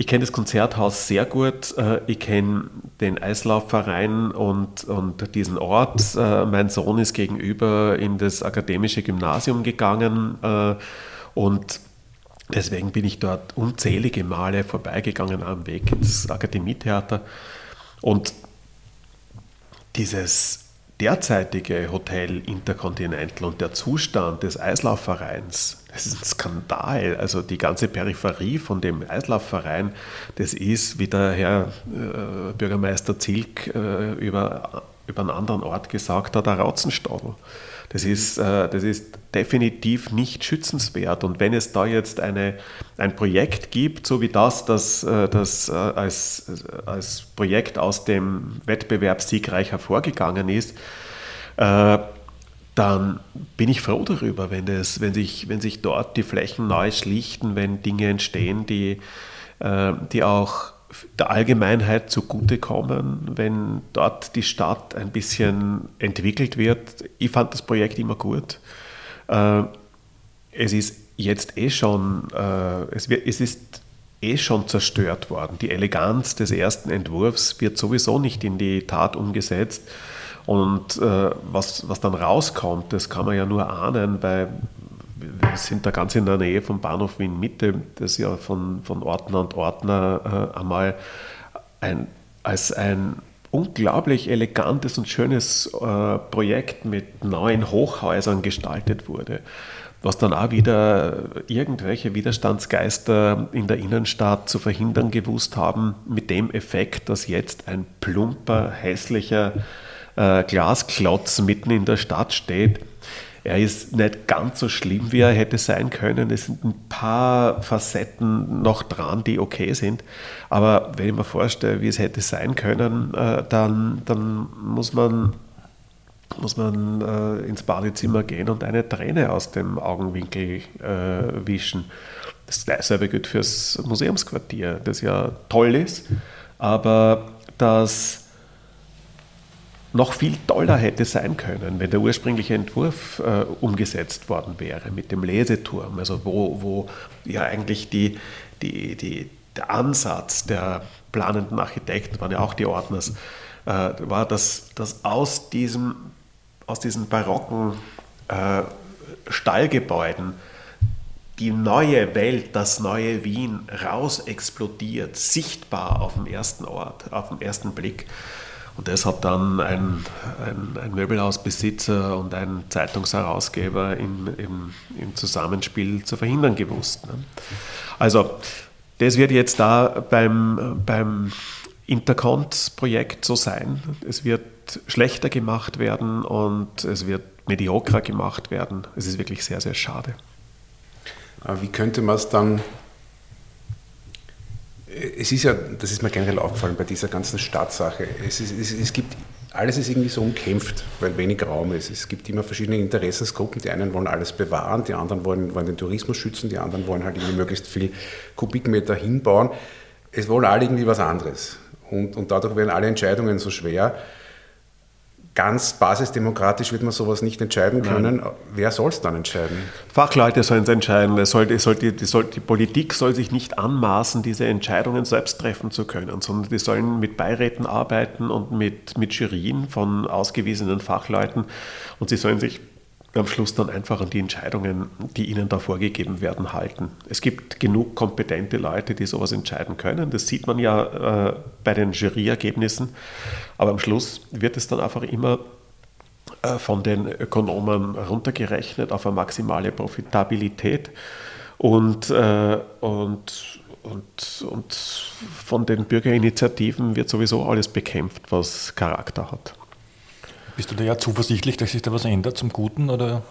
Ich kenne das Konzerthaus sehr gut. Äh, ich kenne den Eislaufverein und, und diesen Ort. Äh, mein Sohn ist gegenüber in das akademische Gymnasium gegangen äh, und Deswegen bin ich dort unzählige Male vorbeigegangen am Weg ins Akademietheater. Und dieses derzeitige Hotel Intercontinental und der Zustand des Eislaufvereins, das ist ein Skandal. Also die ganze Peripherie von dem Eislaufverein, das ist, wie der Herr äh, Bürgermeister Zilk äh, über, über einen anderen Ort gesagt hat, ein Rauzenstadel. Das ist, äh, das ist definitiv nicht schützenswert. Und wenn es da jetzt eine, ein Projekt gibt, so wie das, das, äh, das äh, als, als Projekt aus dem Wettbewerb siegreich hervorgegangen ist, dann bin ich froh darüber, wenn, das, wenn, sich, wenn sich dort die Flächen neu schlichten, wenn Dinge entstehen, die, die auch der Allgemeinheit zugutekommen, wenn dort die Stadt ein bisschen entwickelt wird. Ich fand das Projekt immer gut. Äh, es ist jetzt eh schon, äh, es, ist eh schon zerstört worden. Die Eleganz des ersten Entwurfs wird sowieso nicht in die Tat umgesetzt. Und äh, was, was dann rauskommt, das kann man ja nur ahnen, weil wir sind da ganz in der Nähe vom Bahnhof Wien Mitte, das ja von, von Ordner und Ordner äh, einmal ein, als ein unglaublich elegantes und schönes äh, Projekt mit neuen Hochhäusern gestaltet wurde, was dann auch wieder irgendwelche Widerstandsgeister in der Innenstadt zu verhindern gewusst haben, mit dem Effekt, dass jetzt ein plumper, hässlicher äh, Glasklotz mitten in der Stadt steht er ist nicht ganz so schlimm, wie er hätte sein können. Es sind ein paar Facetten noch dran, die okay sind. Aber wenn ich mir vorstelle, wie es hätte sein können, äh, dann, dann muss man, muss man äh, ins Badezimmer gehen und eine Träne aus dem Augenwinkel äh, wischen. Das dasselbe gilt fürs Museumsquartier, das ja toll ist, aber das noch viel toller hätte sein können, wenn der ursprüngliche Entwurf äh, umgesetzt worden wäre mit dem Leseturm, also wo, wo ja eigentlich die, die, die, der Ansatz der planenden Architekten, waren ja auch die Ordners, äh, war, dass, dass aus, diesem, aus diesen barocken äh, Stallgebäuden die neue Welt, das neue Wien raus explodiert, sichtbar auf dem ersten Ort, auf den ersten Blick. Und das hat dann ein, ein, ein Möbelhausbesitzer und ein Zeitungsherausgeber im, im, im, Zusammenspiel zu verhindern gewusst. Ne? Also das wird jetzt da beim, beim Intercont-Projekt so sein. Es wird schlechter gemacht werden und es wird mediokrer gemacht werden. Es ist wirklich sehr, sehr schade. Wie könnte man es dann es ist ja, das ist mir generell aufgefallen bei dieser ganzen Stadtsache, es, ist, es, es, gibt, alles ist irgendwie so umkämpft, weil wenig Raum ist. Es gibt immer verschiedene Interessensgruppen, die einen wollen alles bewahren, die anderen wollen, wollen den Tourismus schützen, die anderen wollen halt irgendwie möglichst viel Kubikmeter hinbauen. Es wollen alle irgendwie was anderes. Und, und dadurch werden alle Entscheidungen so schwer ganz basisdemokratisch wird man sowas nicht entscheiden können. Nein. Wer soll es dann entscheiden? Fachleute sollen es entscheiden. Es soll, es soll, die, die, soll, die, Politik soll sich nicht anmaßen, diese Entscheidungen selbst treffen zu können, sondern die sollen mit Beiräten arbeiten und mit, mit Jurien von ausgewiesenen Fachleuten und sie sollen sich am Schluss dann einfach an die Entscheidungen, die ihnen da vorgegeben werden, halten. Es gibt genug kompetente Leute, die sowas entscheiden können. Das sieht man ja äh, bei den Juryergebnissen. Aber am Schluss wird es dann einfach immer äh, von den Ökonomen runtergerechnet auf eine maximale Profitabilität. Und, äh, und, und, und von den Bürgerinitiativen wird sowieso alles bekämpft, was Charakter hat. Bist du da ja zuversichtlich, dass sich da was ändert zum Guten? Oder?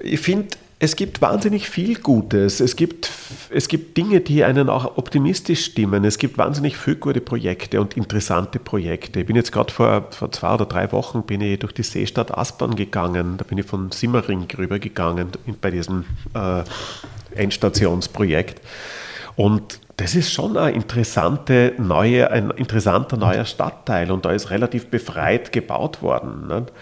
Ich finde, es gibt wahnsinnig viel Gutes. Es gibt, es gibt Dinge, die einen auch optimistisch stimmen. Es gibt wahnsinnig viele gute Projekte und interessante Projekte. Ich bin jetzt gerade vor, vor zwei oder drei Wochen bin ich durch die Seestadt Aspern gegangen. Da bin ich von Simmering rübergegangen bei diesem äh, Endstationsprojekt. Und das ist schon eine interessante neue, ein interessanter neuer Stadtteil und da ist relativ befreit gebaut worden, nicht?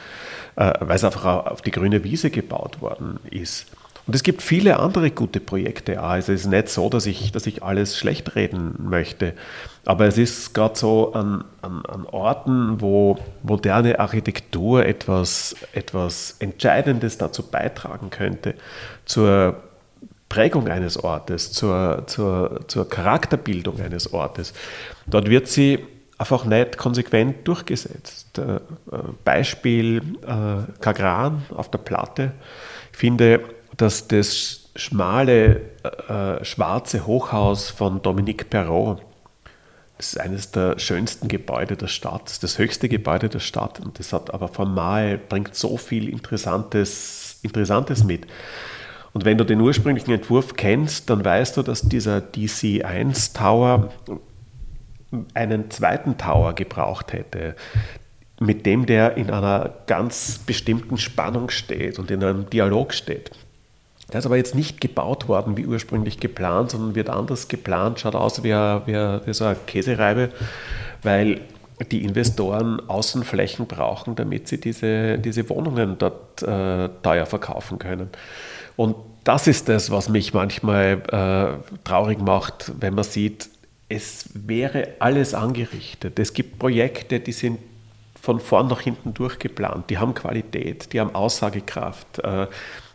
Äh, weil es einfach auf die grüne Wiese gebaut worden ist. Und es gibt viele andere gute Projekte auch. Also es ist nicht so, dass ich, dass ich alles schlecht reden möchte. Aber es ist gerade so an, an, an, Orten, wo moderne Architektur etwas, etwas Entscheidendes dazu beitragen könnte, zur Prägung eines Ortes, zur, zur, zur Charakterbildung eines Ortes. Dort wird sie einfach nicht konsequent durchgesetzt. Äh, Beispiel äh, Kagran auf der Platte. Ich finde, dass das schmale, äh, schwarze Hochhaus von Dominique Perrault, das ist eines der schönsten Gebäude der Stadt, das höchste Gebäude der Stadt und das hat aber formal, bringt so viel Interessantes, Interessantes mit. Und wenn du den ursprünglichen Entwurf kennst, dann weißt du, dass dieser DC1 Tower einen zweiten Tower gebraucht hätte, mit dem der in einer ganz bestimmten Spannung steht und in einem Dialog steht. Der ist aber jetzt nicht gebaut worden wie ursprünglich geplant, sondern wird anders geplant, schaut aus wie, wie, wie so eine Käsereibe, weil die Investoren Außenflächen brauchen, damit sie diese, diese Wohnungen dort äh, teuer verkaufen können. Und das ist das, was mich manchmal äh, traurig macht, wenn man sieht, es wäre alles angerichtet. Es gibt Projekte, die sind von vorn nach hinten durchgeplant, die haben Qualität, die haben Aussagekraft. Äh,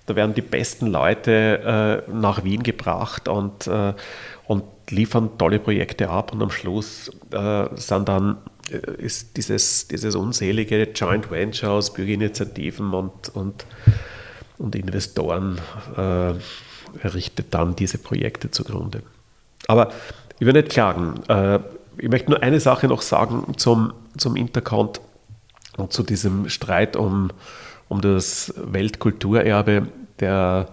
da werden die besten Leute äh, nach Wien gebracht und, äh, und liefern tolle Projekte ab und am Schluss äh, sind dann äh, ist dieses, dieses unselige Joint Venture aus Bürgerinitiativen und, und und Investoren äh, richtet dann diese Projekte zugrunde. Aber ich will nicht klagen. Äh, ich möchte nur eine Sache noch sagen zum, zum Intercount und zu diesem Streit um, um das Weltkulturerbe. Der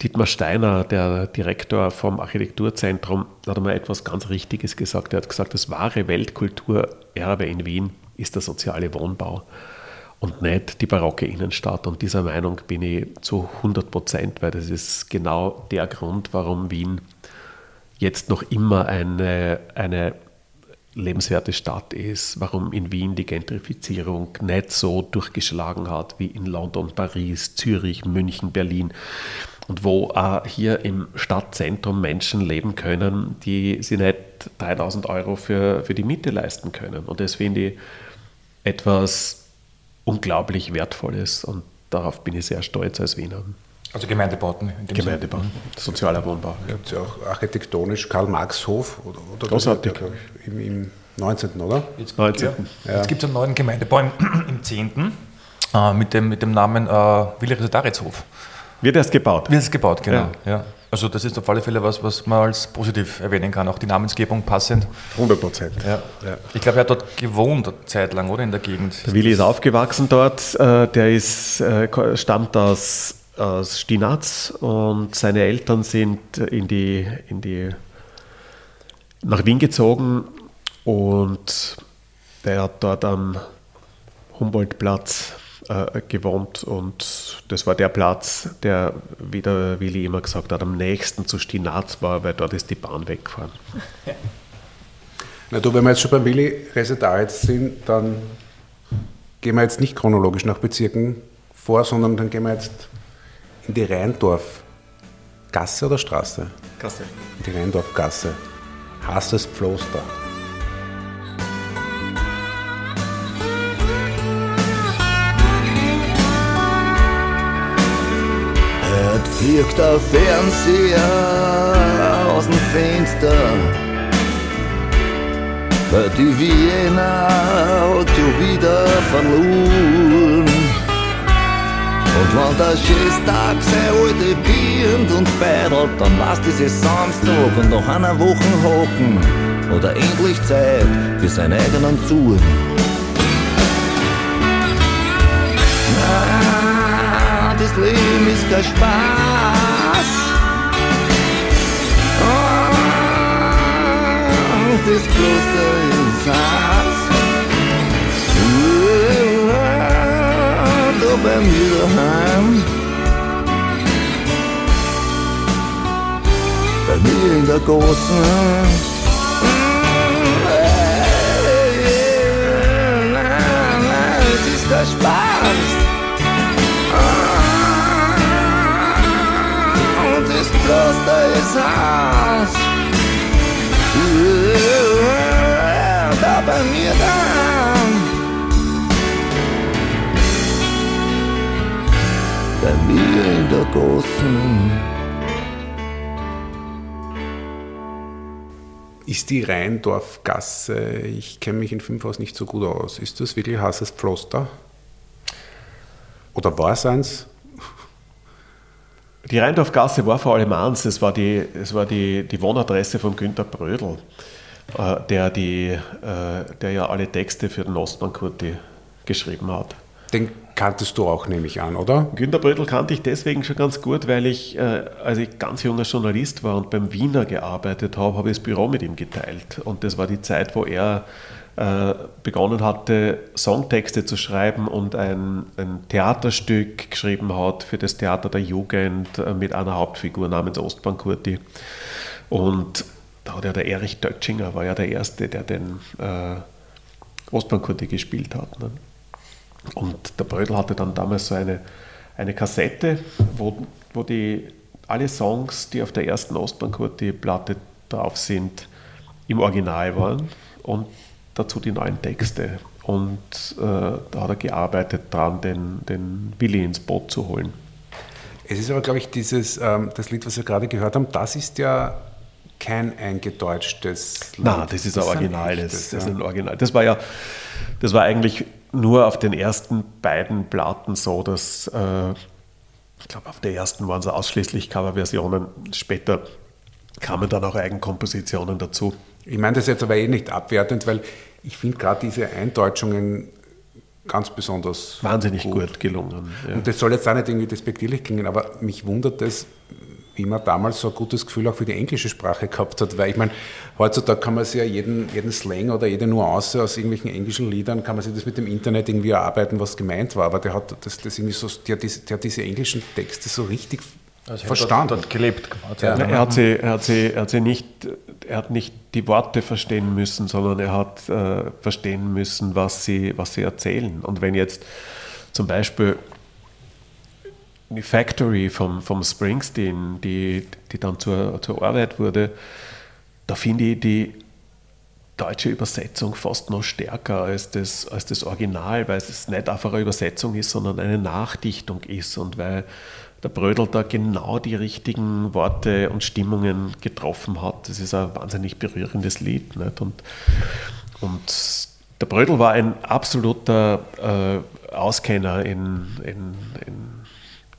Dietmar Steiner, der Direktor vom Architekturzentrum, hat einmal etwas ganz Richtiges gesagt. Er hat gesagt, das wahre Weltkulturerbe in Wien ist der soziale Wohnbau und nicht die barocke Innenstadt. Und dieser Meinung bin ich zu 100 Prozent, weil das ist genau der Grund, warum Wien jetzt noch immer eine, eine lebenswerte Stadt ist, warum in Wien die Gentrifizierung nicht so durchgeschlagen hat wie in London, Paris, Zürich, München, Berlin und wo auch hier im Stadtzentrum Menschen leben können, die sie nicht 3000 Euro für, für die Miete leisten können. Und das finde ich etwas unglaublich wertvoll ist und darauf bin ich sehr stolz als Wiener. Also Gemeindebauten. Gemeindebauten, sozialer Wohnbau. Ihr habt ja auch architektonisch Karl-Marx-Hof. Oder, oder Großartig. Im, Im 19. oder? Jetzt, 19. Ja. Jetzt gibt es einen neuen Gemeindebau im, im 10. Äh, mit, dem, mit dem Namen äh, Willerer Daritzhof. Wird erst gebaut. Wird erst gebaut, genau. Ja. Also das ist auf alle Fälle was, was man als positiv erwähnen kann, auch die Namensgebung passend. 100 Prozent. Ja. ja. Ich glaube, er hat dort gewohnt, eine Zeit lang, oder in der Gegend. Der Willi ist aufgewachsen dort. Äh, der ist, äh, stammt aus, aus Stinaz und seine Eltern sind in die, in die, nach Wien gezogen und der hat dort am Humboldtplatz äh, gewohnt und das war der Platz, der, wie der Willi immer gesagt hat, am nächsten zu Stinaz war, weil dort ist die Bahn weggefahren. Na du, wenn wir jetzt schon beim Willi Residarius sind, dann gehen wir jetzt nicht chronologisch nach Bezirken vor, sondern dann gehen wir jetzt in die Rheindorf. Gasse oder Straße? Gasse. Die Rheindorf Gasse. Hasses Pfloster. Fliegt der Fernseher aus dem Fenster. Die Wiener hat schon wieder verloren. Und wenn der Schästag sein alte Bier und beidelt, dann lasst es Samstag und nach einer Woche hocken. Oder endlich Zeit für seinen eigenen Zug. Das Leben ist kein Spaß. Oh, das Kloster ist Hass. Da bei mir daheim. Bei mir in der großen Spaß. Kloster ist Haus. Da bei mir da. Bei mir in der großen. Ist die Rheindorfgasse, ich kenne mich in Fünfhaus nicht so gut aus, ist das wirklich Hasses Pfloster? Oder war es eins? Die Rheindorfgasse war vor allem eins, das war die, das war die, die Wohnadresse von Günter Brödel, äh, der, die, äh, der ja alle Texte für den Ostbahnkurti geschrieben hat. Den kanntest du auch, nehme ich an, oder? Günter Brödel kannte ich deswegen schon ganz gut, weil ich, äh, als ich ganz junger Journalist war und beim Wiener gearbeitet habe, habe ich das Büro mit ihm geteilt. Und das war die Zeit, wo er begonnen hatte, Songtexte zu schreiben und ein, ein, Theaterstück geschrieben hat für das Theater der Jugend äh, mit einer Hauptfigur namens Ostbankurti. Und da hat ja der Erich Dötschinger, war ja der Erste, der den äh, Ostbankurti gespielt hat. Ne? Und der Brödel hatte dann damals so eine, eine Kassette, wo, wo die, alle Songs, die auf der ersten Ostbankurti-Platte drauf sind, im Original waren. Und dazu die neuen Texte. Und äh, da hat er gearbeitet daran, den, den Willi ins Boot zu holen. Es ist aber, glaube ich, dieses, ähm, das Lied, was wir gerade gehört haben, das ist ja kein eingedeutschtes Lied. Nein, das ist ein Original. Das, das, ist ein Original. Das war ja, das war eigentlich nur auf den ersten beiden Platten so, dass äh, ich glaube, auf der ersten waren es ausschließlich Coverversionen. Später kamen dann auch Eigenkompositionen dazu. Ich meine das jetzt aber eh nicht abwertend, weil ich finde gerade diese Eindeutschungen ganz besonders wahnsinnig gut, gut gelungen. Ja. Und das soll jetzt auch nicht irgendwie despektierlich klingen, aber mich wundert es, wie man damals so ein gutes Gefühl auch für die englische Sprache gehabt hat, weil ich meine, heutzutage kann man sich ja jeden, jeden Slang oder jede Nuance aus irgendwelchen englischen Liedern, kann man sich das mit dem Internet irgendwie erarbeiten, was gemeint war, aber der hat das, das irgendwie so, der, der hat diese englischen Texte so richtig also verstanden. Dort, dort gelebt. Ja. Er, hat sie, er, hat sie, er hat sie nicht, er hat nicht die Worte verstehen müssen, sondern er hat äh, verstehen müssen, was sie, was sie erzählen. Und wenn jetzt zum Beispiel die Factory vom, vom Springsteen, die, die dann zur, zur Arbeit wurde, da finde ich die deutsche Übersetzung fast noch stärker als das, als das Original, weil es nicht einfach eine Übersetzung ist, sondern eine Nachdichtung ist und weil der Brödel da genau die richtigen Worte und Stimmungen getroffen hat. Das ist ein wahnsinnig berührendes Lied. Nicht? Und, und der Brödel war ein absoluter äh, Auskenner in, in, in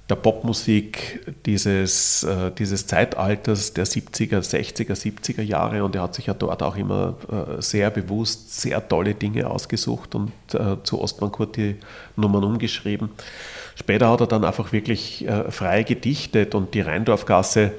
der Popmusik dieses, äh, dieses Zeitalters der 70er, 60er, 70er Jahre und er hat sich ja dort auch immer äh, sehr bewusst sehr tolle Dinge ausgesucht und äh, zu Ostmann Kurt die Nummern umgeschrieben. Später hat er dann einfach wirklich äh, frei gedichtet und die Rheindorfgasse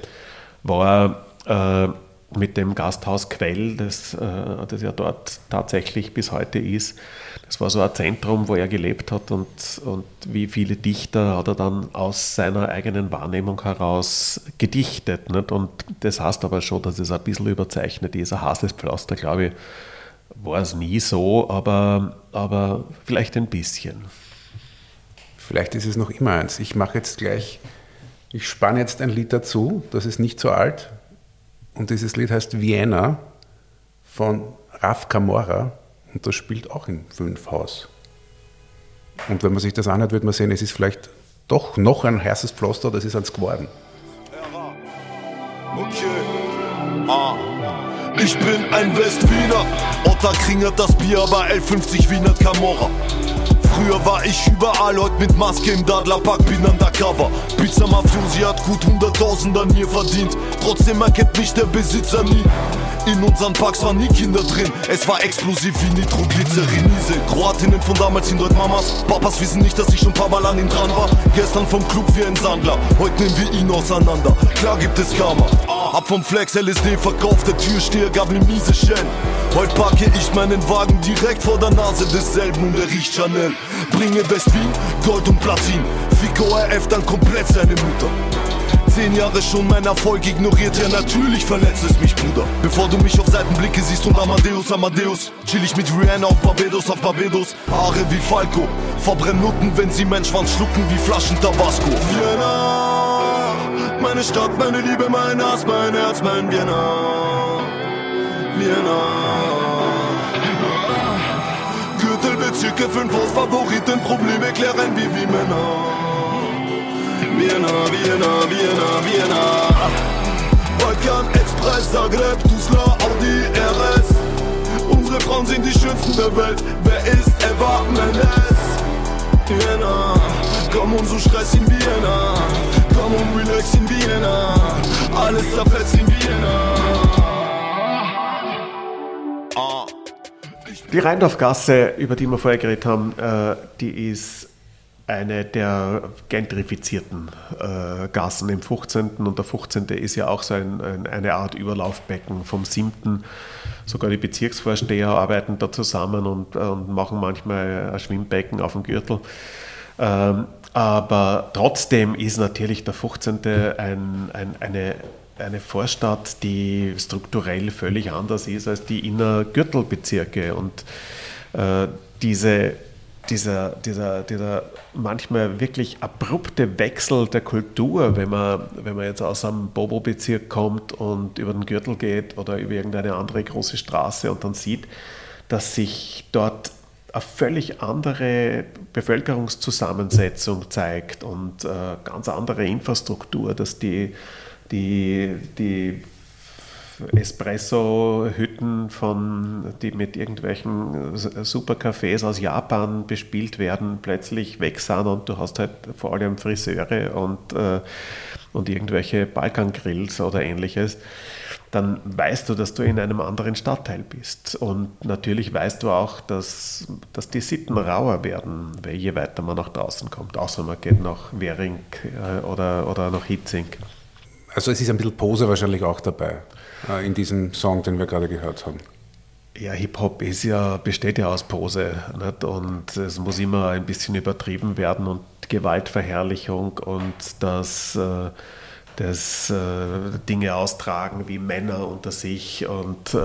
war äh, mit dem Gasthaus Quell, das, äh, das ja dort tatsächlich bis heute ist, das war so ein Zentrum, wo er gelebt hat und, und wie viele Dichter hat er dann aus seiner eigenen Wahrnehmung heraus gedichtet. Nicht? Und das heißt aber schon, dass es ein bisschen überzeichnet ist. Ein heißes Pflaster, glaube ich, war es nie so, aber, aber vielleicht ein bisschen. Vielleicht ist es noch immer eins. Ich mache jetzt gleich, ich spanne jetzt ein Lied dazu, das ist nicht so alt. Und dieses Lied heißt Vienna von Raf Camorra und das spielt auch im Fünfhaus. Und wenn man sich das anhört, wird man sehen, es ist vielleicht doch noch ein heißes Pflaster, das ist eins geworden. Okay. Ah. Ich bin ein Westwiener, Otter kringert das Bier bei L50 Wiener Camorra. Früher war ich überall, heute mit Maske im Dadlerpark, bin undercover. Pizza Mafiosi hat gut 100.000 an mir verdient. Trotzdem erkennt mich der Besitzer nie. In unseren Parks waren nie Kinder drin. Es war explosiv wie Nitroglycerin. Diese Kroatinnen von damals sind heute Mamas. Papas wissen nicht, dass ich schon ein paar Mal an ihm dran war. Gestern vom Club wie ein Sandler. Heute nehmen wir ihn auseinander. Klar gibt es Karma. Hab vom Flex LSD verkauft. Der Türsteher gab ne miese Schellen. Heute parke ich meinen Wagen direkt vor der Nase desselben und er riecht Chanel. Bringe West-Wien, Gold und Platin. Fico RF dann komplett seine Mutter. Zehn Jahre schon mein Erfolg ignoriert, ja natürlich verletzt es mich, Bruder. Bevor du mich auf Seitenblicke siehst und Amadeus, Amadeus, chill ich mit Rihanna auf Barbados, auf Barbados. Haare wie Falco, verbrenn Nutten, wenn sie meinen Schwanz schlucken wie Flaschen Tabasco. Vienna, meine Stadt, meine Liebe, mein Hass, mein Herz, mein Vienna. Vienna. Gürtelbezirke, fünf aus Favoriten, Probleme klären wie wie Männer. Vienna, Vienna, Vienna, Vienna. Balkan Express, Zagreb, Tuzla, Audi, RS. Unsere Frauen sind die schönsten der Welt. Wer ist Eva Mendes? Vienna, komm und so Stress in Vienna. Komm und relax in Vienna. Alles zerfetzt in Vienna. Die Rheindorfgasse, über die wir vorher geredet haben, äh, die ist eine der gentrifizierten äh, Gassen im 15. Und der 15. ist ja auch so ein, ein, eine Art Überlaufbecken vom 7. Sogar die Bezirksvorsteher arbeiten da zusammen und, und machen manchmal ein Schwimmbecken auf dem Gürtel. Ähm, aber trotzdem ist natürlich der 15. Ein, ein, eine, eine Vorstadt, die strukturell völlig anders ist als die Innergürtelbezirke. Und äh, diese dieser, dieser, dieser manchmal wirklich abrupte Wechsel der Kultur, wenn man, wenn man jetzt aus einem Bobo-Bezirk kommt und über den Gürtel geht oder über irgendeine andere große Straße und dann sieht, dass sich dort eine völlig andere Bevölkerungszusammensetzung zeigt und äh, ganz andere Infrastruktur, dass die, die, die Espresso-Hütten, von, die mit irgendwelchen Supercafés aus Japan bespielt werden, plötzlich weg sind und du hast halt vor allem Friseure und, äh, und irgendwelche Balkangrills oder ähnliches, dann weißt du, dass du in einem anderen Stadtteil bist. Und natürlich weißt du auch, dass, dass die Sitten rauer werden, je weiter man nach draußen kommt, außer man geht nach Währing äh, oder, oder nach Hitzing. Also es ist ein bisschen Pose wahrscheinlich auch dabei. Äh, in diesem Song, den wir gerade gehört haben? Ja, Hip-Hop ja, besteht ja aus Pose nicht? und es muss immer ein bisschen übertrieben werden und Gewaltverherrlichung und das, äh, das äh, Dinge austragen wie Männer unter sich und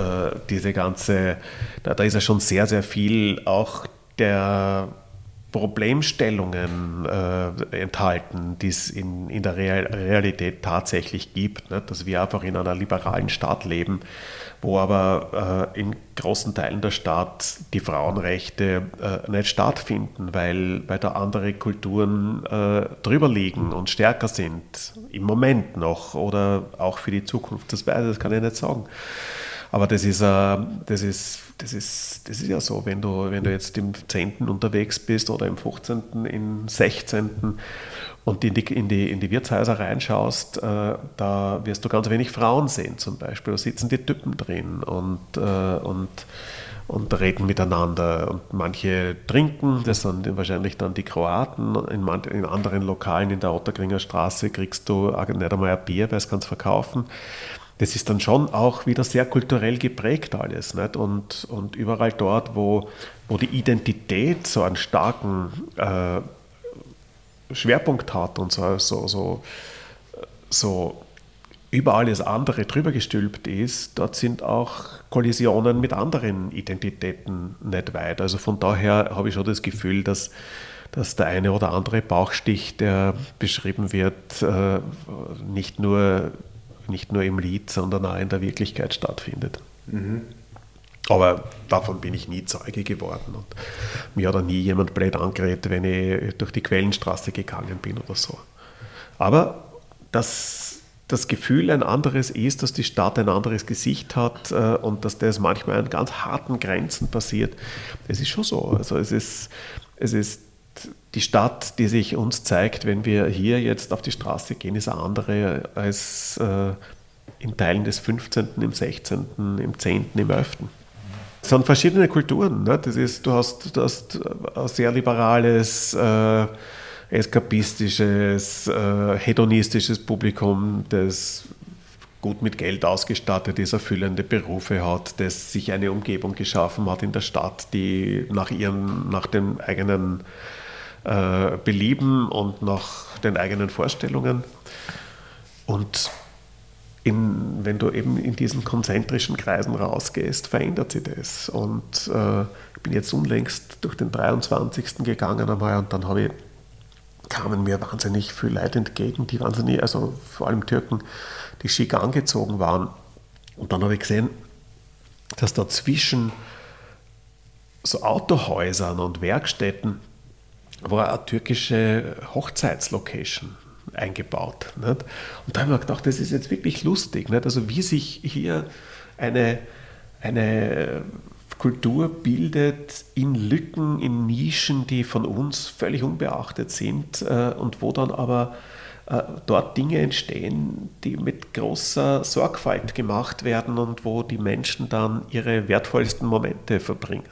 diese ganze, da ist ja schon sehr, sehr viel auch der Problemstellungen äh, enthalten, die es in, in der Real Realität tatsächlich gibt. Ne? Dass wir einfach in einer liberalen Stadt leben, wo aber äh, in großen Teilen der Stadt die Frauenrechte äh, nicht stattfinden, weil, weil da andere Kulturen äh, drüber liegen und stärker sind. Im Moment noch oder auch für die Zukunft. Das, weiß, das kann ich nicht sagen. Aber das ist, äh, das ist das ist, das ist ja so, wenn du, wenn du jetzt im 10. unterwegs bist oder im 15., im 16. und in die, in die, in die Wirtshäuser reinschaust, äh, da wirst du ganz wenig Frauen sehen zum Beispiel. Da sitzen die Typen drin und, äh, und, und reden miteinander. Und manche trinken, das sind wahrscheinlich dann die Kroaten. In, man, in anderen Lokalen in der Otterkringer Straße kriegst du nicht einmal ein Bier, weil es kannst verkaufen. Das ist dann schon auch wieder sehr kulturell geprägt alles. Nicht? Und, und überall dort, wo, wo die Identität so einen starken äh, Schwerpunkt hat und so, so, so, so über alles andere drüber gestülpt ist, dort sind auch Kollisionen mit anderen Identitäten nicht weit. Also von daher habe ich schon das Gefühl, dass, dass der eine oder andere Bauchstich, der beschrieben wird, äh, nicht nur, nicht nur im Lied, sondern auch in der Wirklichkeit stattfindet. Mhm. Aber davon bin ich nie Zeuge geworden. Und mir hat auch nie jemand blöd angeredet, wenn ich durch die Quellenstraße gegangen bin oder so. Aber das, das Gefühl ein anderes ist, dass die Stadt ein anderes Gesicht hat äh, und dass das manchmal an ganz harten Grenzen passiert, das ist schon so. Also es ist, es ist die Stadt, die sich uns zeigt, wenn wir hier jetzt auf die Straße gehen, ist eine andere als äh, in Teilen des 15., im 16., im 10., im 11. Es sind verschiedene Kulturen. Ne? Das ist, du, hast, du hast ein sehr liberales, äh, eskapistisches, äh, hedonistisches Publikum, das gut mit Geld ausgestattet ist, erfüllende Berufe hat, das sich eine Umgebung geschaffen hat in der Stadt, die nach, ihren, nach dem eigenen äh, Belieben und nach den eigenen Vorstellungen. Und in, wenn du eben in diesen konzentrischen Kreisen rausgehst, verändert sich das. Und äh, ich bin jetzt unlängst durch den 23. gegangen einmal und dann ich, kamen mir wahnsinnig viele Leute entgegen, die wahnsinnig, also vor allem Türken, die schick angezogen waren. Und dann habe ich gesehen, dass da zwischen so Autohäusern und Werkstätten war eine türkische Hochzeitslocation eingebaut. Nicht? Und da habe ich mir gedacht, das ist jetzt wirklich lustig. Nicht? Also wie sich hier eine, eine Kultur bildet in Lücken, in Nischen, die von uns völlig unbeachtet sind äh, und wo dann aber dort Dinge entstehen, die mit großer Sorgfalt gemacht werden und wo die Menschen dann ihre wertvollsten Momente verbringen.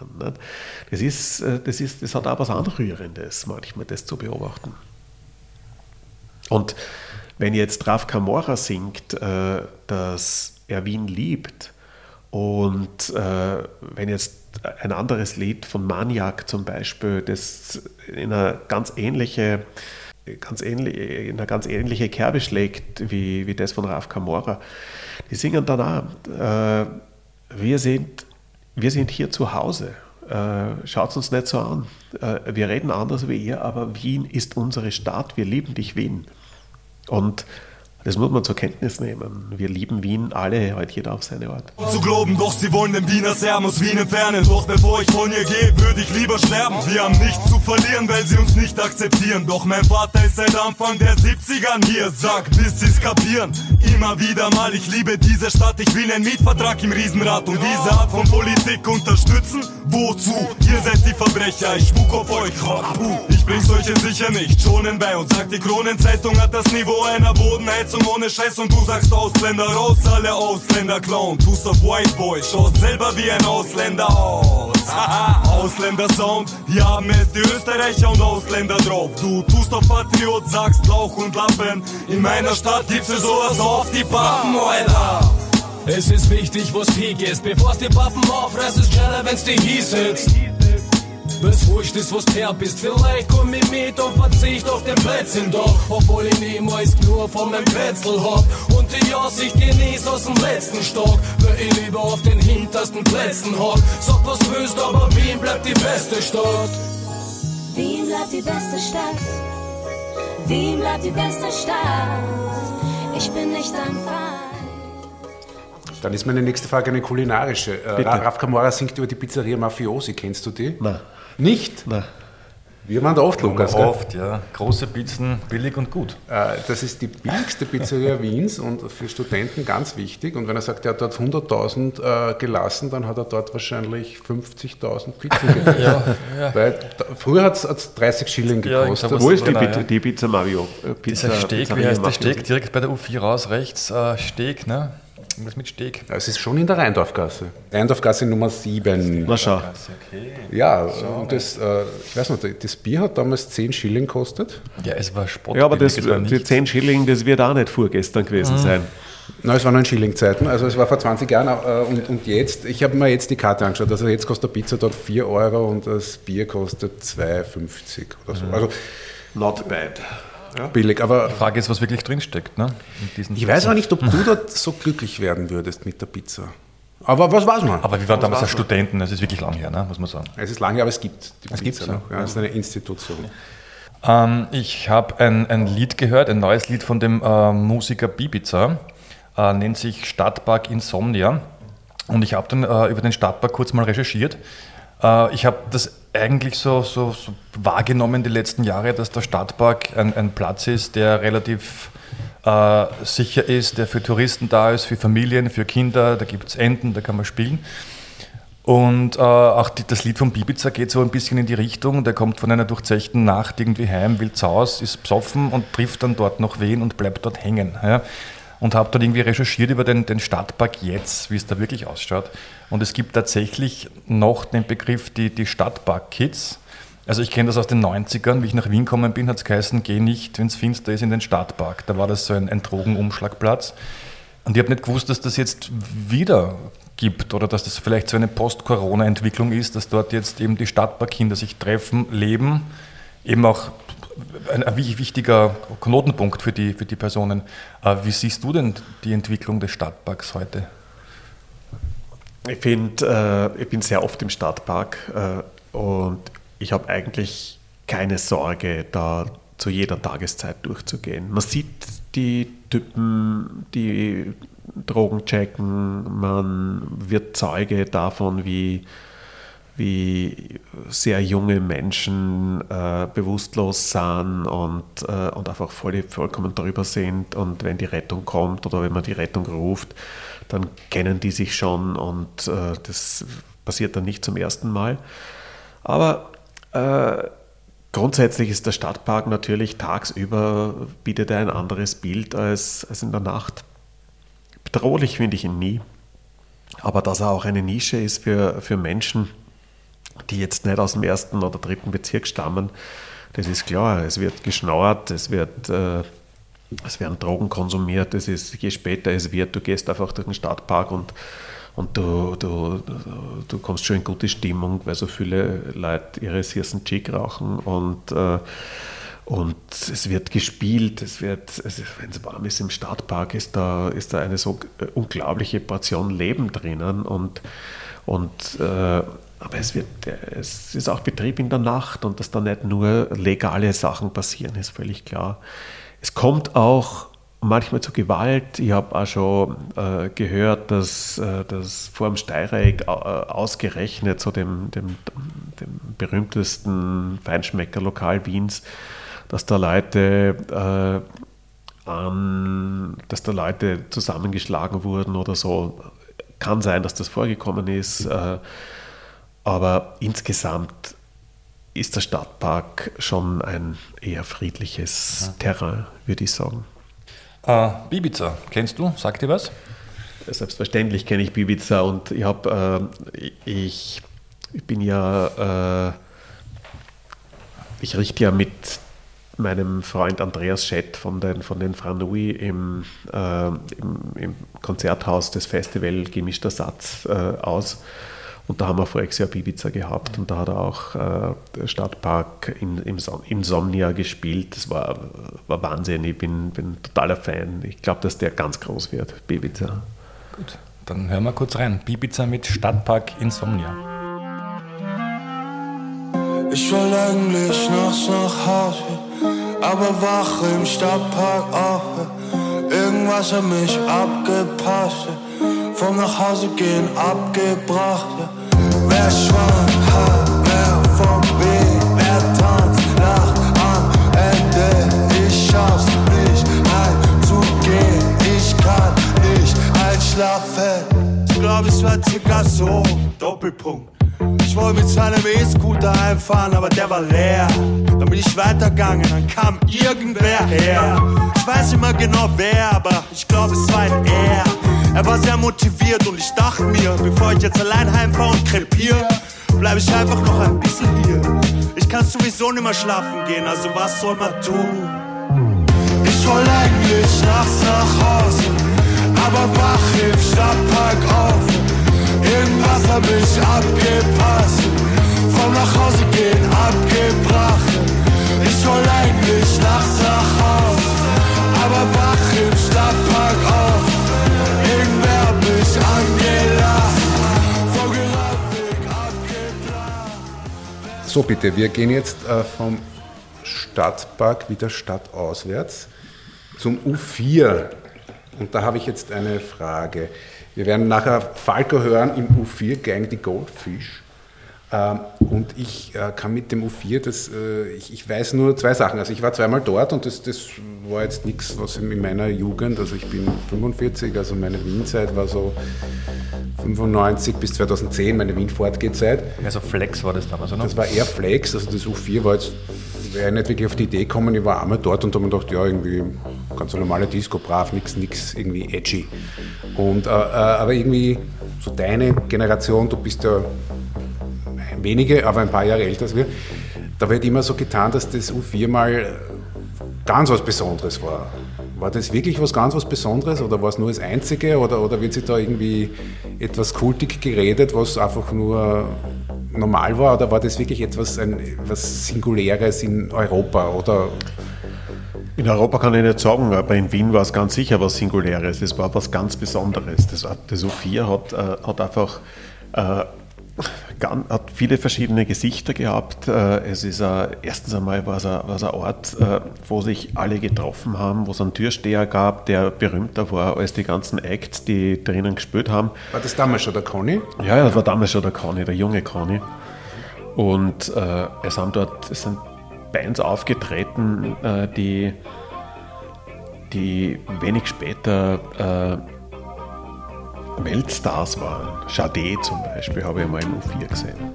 Das, ist, äh, das, ist, das hat auch was Anrührendes, manchmal das zu beobachten. Und wenn jetzt Raf Kamora singt, äh, dass er Wien liebt, und äh, wenn jetzt ein anderes Lied von Maniac zum Beispiel, das in eine ganz ähnliche, ganz ähnlich, in eine ganz ähnliche Kerbe schlägt wie, wie das von Raf Kamora, die singen dann auch, äh, wir, sind, wir sind hier zu Hause. Äh, Schaut uns nicht so an. Äh, wir reden anders wie ihr, aber Wien ist unsere Stadt. Wir lieben dich, Wien. Und das muss man zur Kenntnis nehmen. Wir lieben Wien alle, heute jeder auf seine Art. Zu glauben, doch sie wollen den Wiener Serben aus Wien entfernen. Doch bevor ich von ihr gehe, würde ich lieber sterben. Wir haben nichts zu verlieren, weil sie uns nicht akzeptieren. Doch mein Vater ist seit Anfang der 70ern hier. Sag, bis sie's kapieren. Immer wieder mal, ich liebe diese Stadt. Ich will einen Mietvertrag im Riesenrad und diese Art von Politik unterstützen. Wozu? Ihr seid die Verbrecher, ich spuck auf euch. Ich bring's euch sicher nicht schonen bei und sagt, die Kronenzeitung hat das Niveau einer Bodenheizung Heizung ohne Scheiß und du sagst Ausländer raus, alle Ausländer klauen. Tust auf White Boy, schaust selber wie ein Ausländer aus. Ausländer Sound, hier haben es die Österreicher und Ausländer drauf. Du tust auf Patriot, sagst Lauch und Lappen. In meiner Stadt gibt's für sowas auf die Pappen, Alter. Es ist wichtig, wo's Krieg ist, bevor's die Pappen auffressen, ist schneller, wenn's die hieß ist. Bis wurscht ist, wo's her bist. Vielleicht komm ich mit und verzicht auf den Plätzchen doch. Obwohl ich niemals nur von meinem Plätzl hab. Und die Aussicht genieß aus dem letzten Stock. Weil ich lieber auf den hintersten Plätzen hock. Sag was willst, aber Wien bleibt die beste Stadt. Wien bleibt die beste Stadt. Wien bleibt die beste Stadt. Ich bin nicht dein Feind. Dann ist meine nächste Frage eine kulinarische. Äh, Raf Kamora singt über die Pizzeria Mafiosi. Kennst du die? Nein. Nicht? Nein. Wir waren da oft, Lukas. gell? Oft, ja. Große Pizzen, billig und gut. Äh, das ist die billigste Pizzeria Wiens und für Studenten ganz wichtig. Und wenn er sagt, er hat dort 100.000 äh, gelassen, dann hat er dort wahrscheinlich 50.000 Pizzen gelassen. ja, ja. Weil früher hat es 30 Schilling gekostet. Ja, Wo ist die, genau, Pizza, die Pizza Mario? Äh, Pizza, Dieser Steg, wie heißt der Steg? Direkt bei der U4 raus, rechts, Steg, ne? Irgendwas mit Steg. Es ist schon in der Rheindorfgasse. Rheindorfgasse Nummer 7. Na schau. Okay. Ja, schau und das, äh, ich weiß nicht, das Bier hat damals 10 Schilling gekostet. Ja, es war Spott. Ja, aber das, die 10 Schilling, das wird auch nicht vorgestern gewesen mhm. sein. Na, es waren noch in Schillingzeiten, also es war vor 20 Jahren äh, und, und jetzt, ich habe mir jetzt die Karte angeschaut, also jetzt kostet der Pizza dort 4 Euro und das Bier kostet 2,50 oder so. Mhm. Also, Not bad ja. billig. Aber die Frage ist, was wirklich drinsteckt. Ne? Ich weiß aber nicht, ob du dort so glücklich werden würdest mit der Pizza. Aber was weiß man? Aber wir waren damals als Studenten, es ist wirklich lang her, ne? muss man sagen. Es ist lang her, aber es gibt die es Pizza noch. Ja, es ist eine Institution. Ähm, ich habe ein, ein Lied gehört, ein neues Lied von dem äh, Musiker Bibiza, äh, nennt sich Stadtpark Insomnia. Und ich habe dann äh, über den Stadtpark kurz mal recherchiert. Äh, ich habe das eigentlich so, so, so, wahrgenommen die letzten Jahre, dass der Stadtpark ein, ein Platz ist, der relativ äh, sicher ist, der für Touristen da ist, für Familien, für Kinder, da gibt es Enten, da kann man spielen. Und äh, auch die, das Lied von Bibiza geht so ein bisschen in die Richtung. Der kommt von einer durchzechten Nacht irgendwie heim, will zu Hause, ist besoffen und trifft dann dort noch wen und bleibt dort hängen. Ja und habe dann irgendwie recherchiert über den, den Stadtpark jetzt, wie es da wirklich ausschaut. Und es gibt tatsächlich noch den Begriff die, die Stadtpark-Kids. Also ich kenne das aus den 90ern, wie ich nach Wien gekommen bin, hat es geheißen, geh nicht, wenn es finster ist, in den Stadtpark. Da war das so ein, ein Drogenumschlagplatz. Und ich habe nicht gewusst, dass das jetzt wieder gibt oder dass das vielleicht so eine Post-Corona-Entwicklung ist, dass dort jetzt eben die Stadtparkkinder sich treffen, leben, eben auch ein, ein wichtiger Knotenpunkt für die, für die Personen. Äh, wie siehst du denn die Entwicklung des Stadtparks heute? Ich finde, äh, ich bin sehr oft im Stadtpark äh, und ich habe eigentlich keine Sorge, da zu jeder Tageszeit durchzugehen. Man sieht die Typen, die Drogen checken, man wird Zeuge davon, wie wie sehr junge Menschen äh, bewusstlos sind und, äh, und einfach voll, vollkommen drüber sind. Und wenn die Rettung kommt oder wenn man die Rettung ruft, dann kennen die sich schon und äh, das passiert dann nicht zum ersten Mal. Aber äh, grundsätzlich ist der Stadtpark natürlich tagsüber, bietet er ein anderes Bild als, als in der Nacht. Bedrohlich finde ich ihn nie. Aber dass er auch eine Nische ist für, für Menschen, die jetzt nicht aus dem ersten oder dritten Bezirk stammen, das ist klar. Es wird geschnauert, es, wird, äh, es werden Drogen konsumiert, es ist, je später es wird, du gehst einfach durch den Stadtpark und, und du, du, du kommst schon in gute Stimmung, weil so viele Leute ihre Sirsen Chick rauchen und äh, und es wird gespielt, es wird, wenn es warm ist im Stadtpark, ist da, ist da eine so unglaubliche Portion Leben drinnen und, und äh, aber es, wird, es ist auch Betrieb in der Nacht und dass da nicht nur legale Sachen passieren, ist völlig klar. Es kommt auch manchmal zu Gewalt. Ich habe auch schon äh, gehört, dass, äh, dass vor dem Steireck äh, ausgerechnet, so dem, dem, dem berühmtesten Feinschmeckerlokal Wiens, dass da Leute äh, an, dass da Leute zusammengeschlagen wurden oder so. Kann sein, dass das vorgekommen ist. Äh, aber insgesamt ist der Stadtpark schon ein eher friedliches Terrain, würde ich sagen. Äh, Bibiza, kennst du? Sagt dir was? Selbstverständlich kenne ich Bibiza und ich habe, äh, ich, ich bin ja, äh, ich richte ja mit meinem Freund Andreas Schett von den, von den Franui im, äh, im, im, Konzerthaus des Festival Gemischter Satz äh, aus. Und da haben wir voriges Jahr Ibiza gehabt und da hat er auch äh, Stadtpark in, im Insomnia gespielt. Das war, war Wahnsinn. Ich bin, bin totaler Fan. Ich glaube, dass der ganz groß wird, Bibiza. Gut, dann hören wir kurz rein. Bibiza mit Stadtpark Insomnia. Ich will eigentlich nachts nach Hause, aber wache im Stadtpark auf. Irgendwas hat mich abgepasst, vom Nachhausegehen abgebracht. Ja. Wer schwankt, hat mehr vom Weg. Wer tanzt, lacht am Ende. Ich schaff's nicht heimzugehen. Ich kann nicht einschlafen. Ich glaube, es war circa so. Doppelpunkt. Ich wollte mit seinem E-Scooter einfahren, aber der war leer. Dann bin ich weitergegangen, dann kam irgendwer her. Ich weiß nicht mehr genau wer, aber ich glaube, es war ein Er. Er war sehr motiviert und ich dachte mir, bevor ich jetzt allein heimfahre und krepiere, bleib ich einfach noch ein bisschen hier. Ich kann sowieso nicht mehr schlafen gehen, also was soll man tun? Ich wollte eigentlich nachts nach Hause, aber wach im Stadtpark auf. Irgendwas hab ich abgepasst, vom nach Hause gehen abgebracht. Ich wollte eigentlich nachts nach Hause, aber wach im Stadtpark auf. So bitte, wir gehen jetzt äh, vom Stadtpark wieder stadtauswärts zum U4. Und da habe ich jetzt eine Frage. Wir werden nachher Falco hören im U4 Gang die Goldfish. Ähm, und ich äh, kann mit dem U4, das, äh, ich, ich weiß nur zwei Sachen. Also ich war zweimal dort und das, das war jetzt nichts, was in meiner Jugend, also ich bin 45, also meine Wien-Zeit war so 95 bis 2010, meine Wien-Fortgehzeit. Also Flex war das damals, oder? Das war eher Flex, also das U4 war jetzt, wäre nicht wirklich auf die Idee gekommen, ich war einmal dort und habe mir gedacht, ja, irgendwie ganz normale Disco, brav, nichts nix irgendwie edgy. Und, äh, äh, aber irgendwie so deine Generation, du bist ja wenige, aber ein paar Jahre älter als wir, da wird immer so getan, dass das U4 mal ganz was Besonderes war. War das wirklich was ganz was Besonderes oder war es nur das Einzige oder, oder wird sich da irgendwie etwas kultig geredet, was einfach nur normal war oder war das wirklich etwas, ein, etwas Singuläres in Europa oder in Europa kann ich nicht sagen, aber in Wien war es ganz sicher was Singuläres. Das war was ganz Besonderes. Das, das U4 hat, äh, hat einfach äh, hat viele verschiedene Gesichter gehabt. Äh, es ist ein, erstens einmal war es ein, war es ein Ort, äh, wo sich alle getroffen haben, wo es einen Türsteher gab, der berühmter war als die ganzen Acts, die drinnen gespielt haben. War das damals schon der Conny? Ja, das war damals schon der Conny, der junge Conny. Und äh, es haben dort es sind Bands aufgetreten, äh, die, die wenig später äh, Weltstars waren. Sade zum Beispiel habe ich mal im U4 gesehen.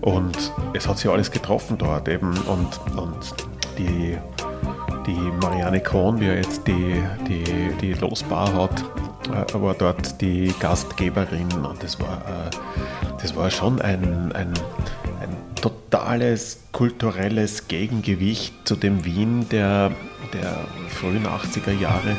Und es hat sich alles getroffen dort eben. Und, und die, die Marianne Kohn, wie jetzt die, die, die Losbar hat, äh, war dort die Gastgeberin. Und das war, äh, das war schon ein, ein, ein totales kulturelles Gegengewicht zu dem Wien der, der frühen 80er Jahre.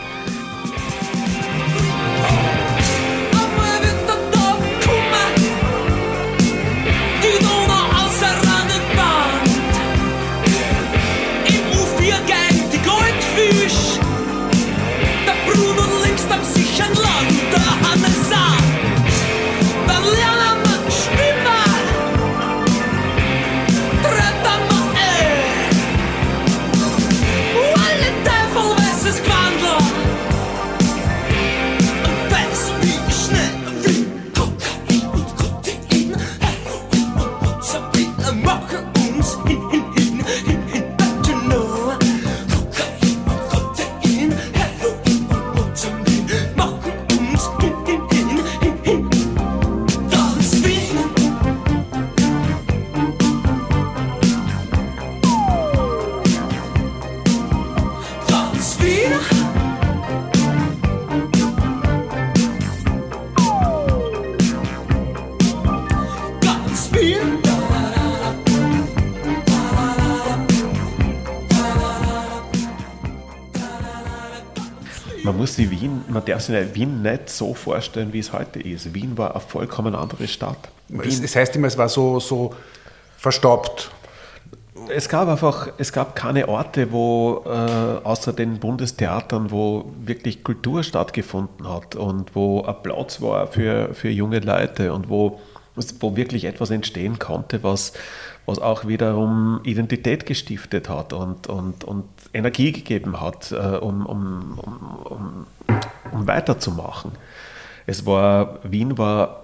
Man darf sich Wien nicht so vorstellen, wie es heute ist. Wien war eine vollkommen andere Stadt. Es, es heißt immer, es war so, so verstaubt. Es gab einfach, es gab keine Orte, wo äh, außer den Bundestheatern, wo wirklich Kultur stattgefunden hat und wo ein Platz war für, für junge Leute und wo, wo wirklich etwas entstehen konnte, was, was auch wiederum Identität gestiftet hat und, und, und Energie gegeben hat, äh, um, um, um, um, weiterzumachen. Es war, Wien war,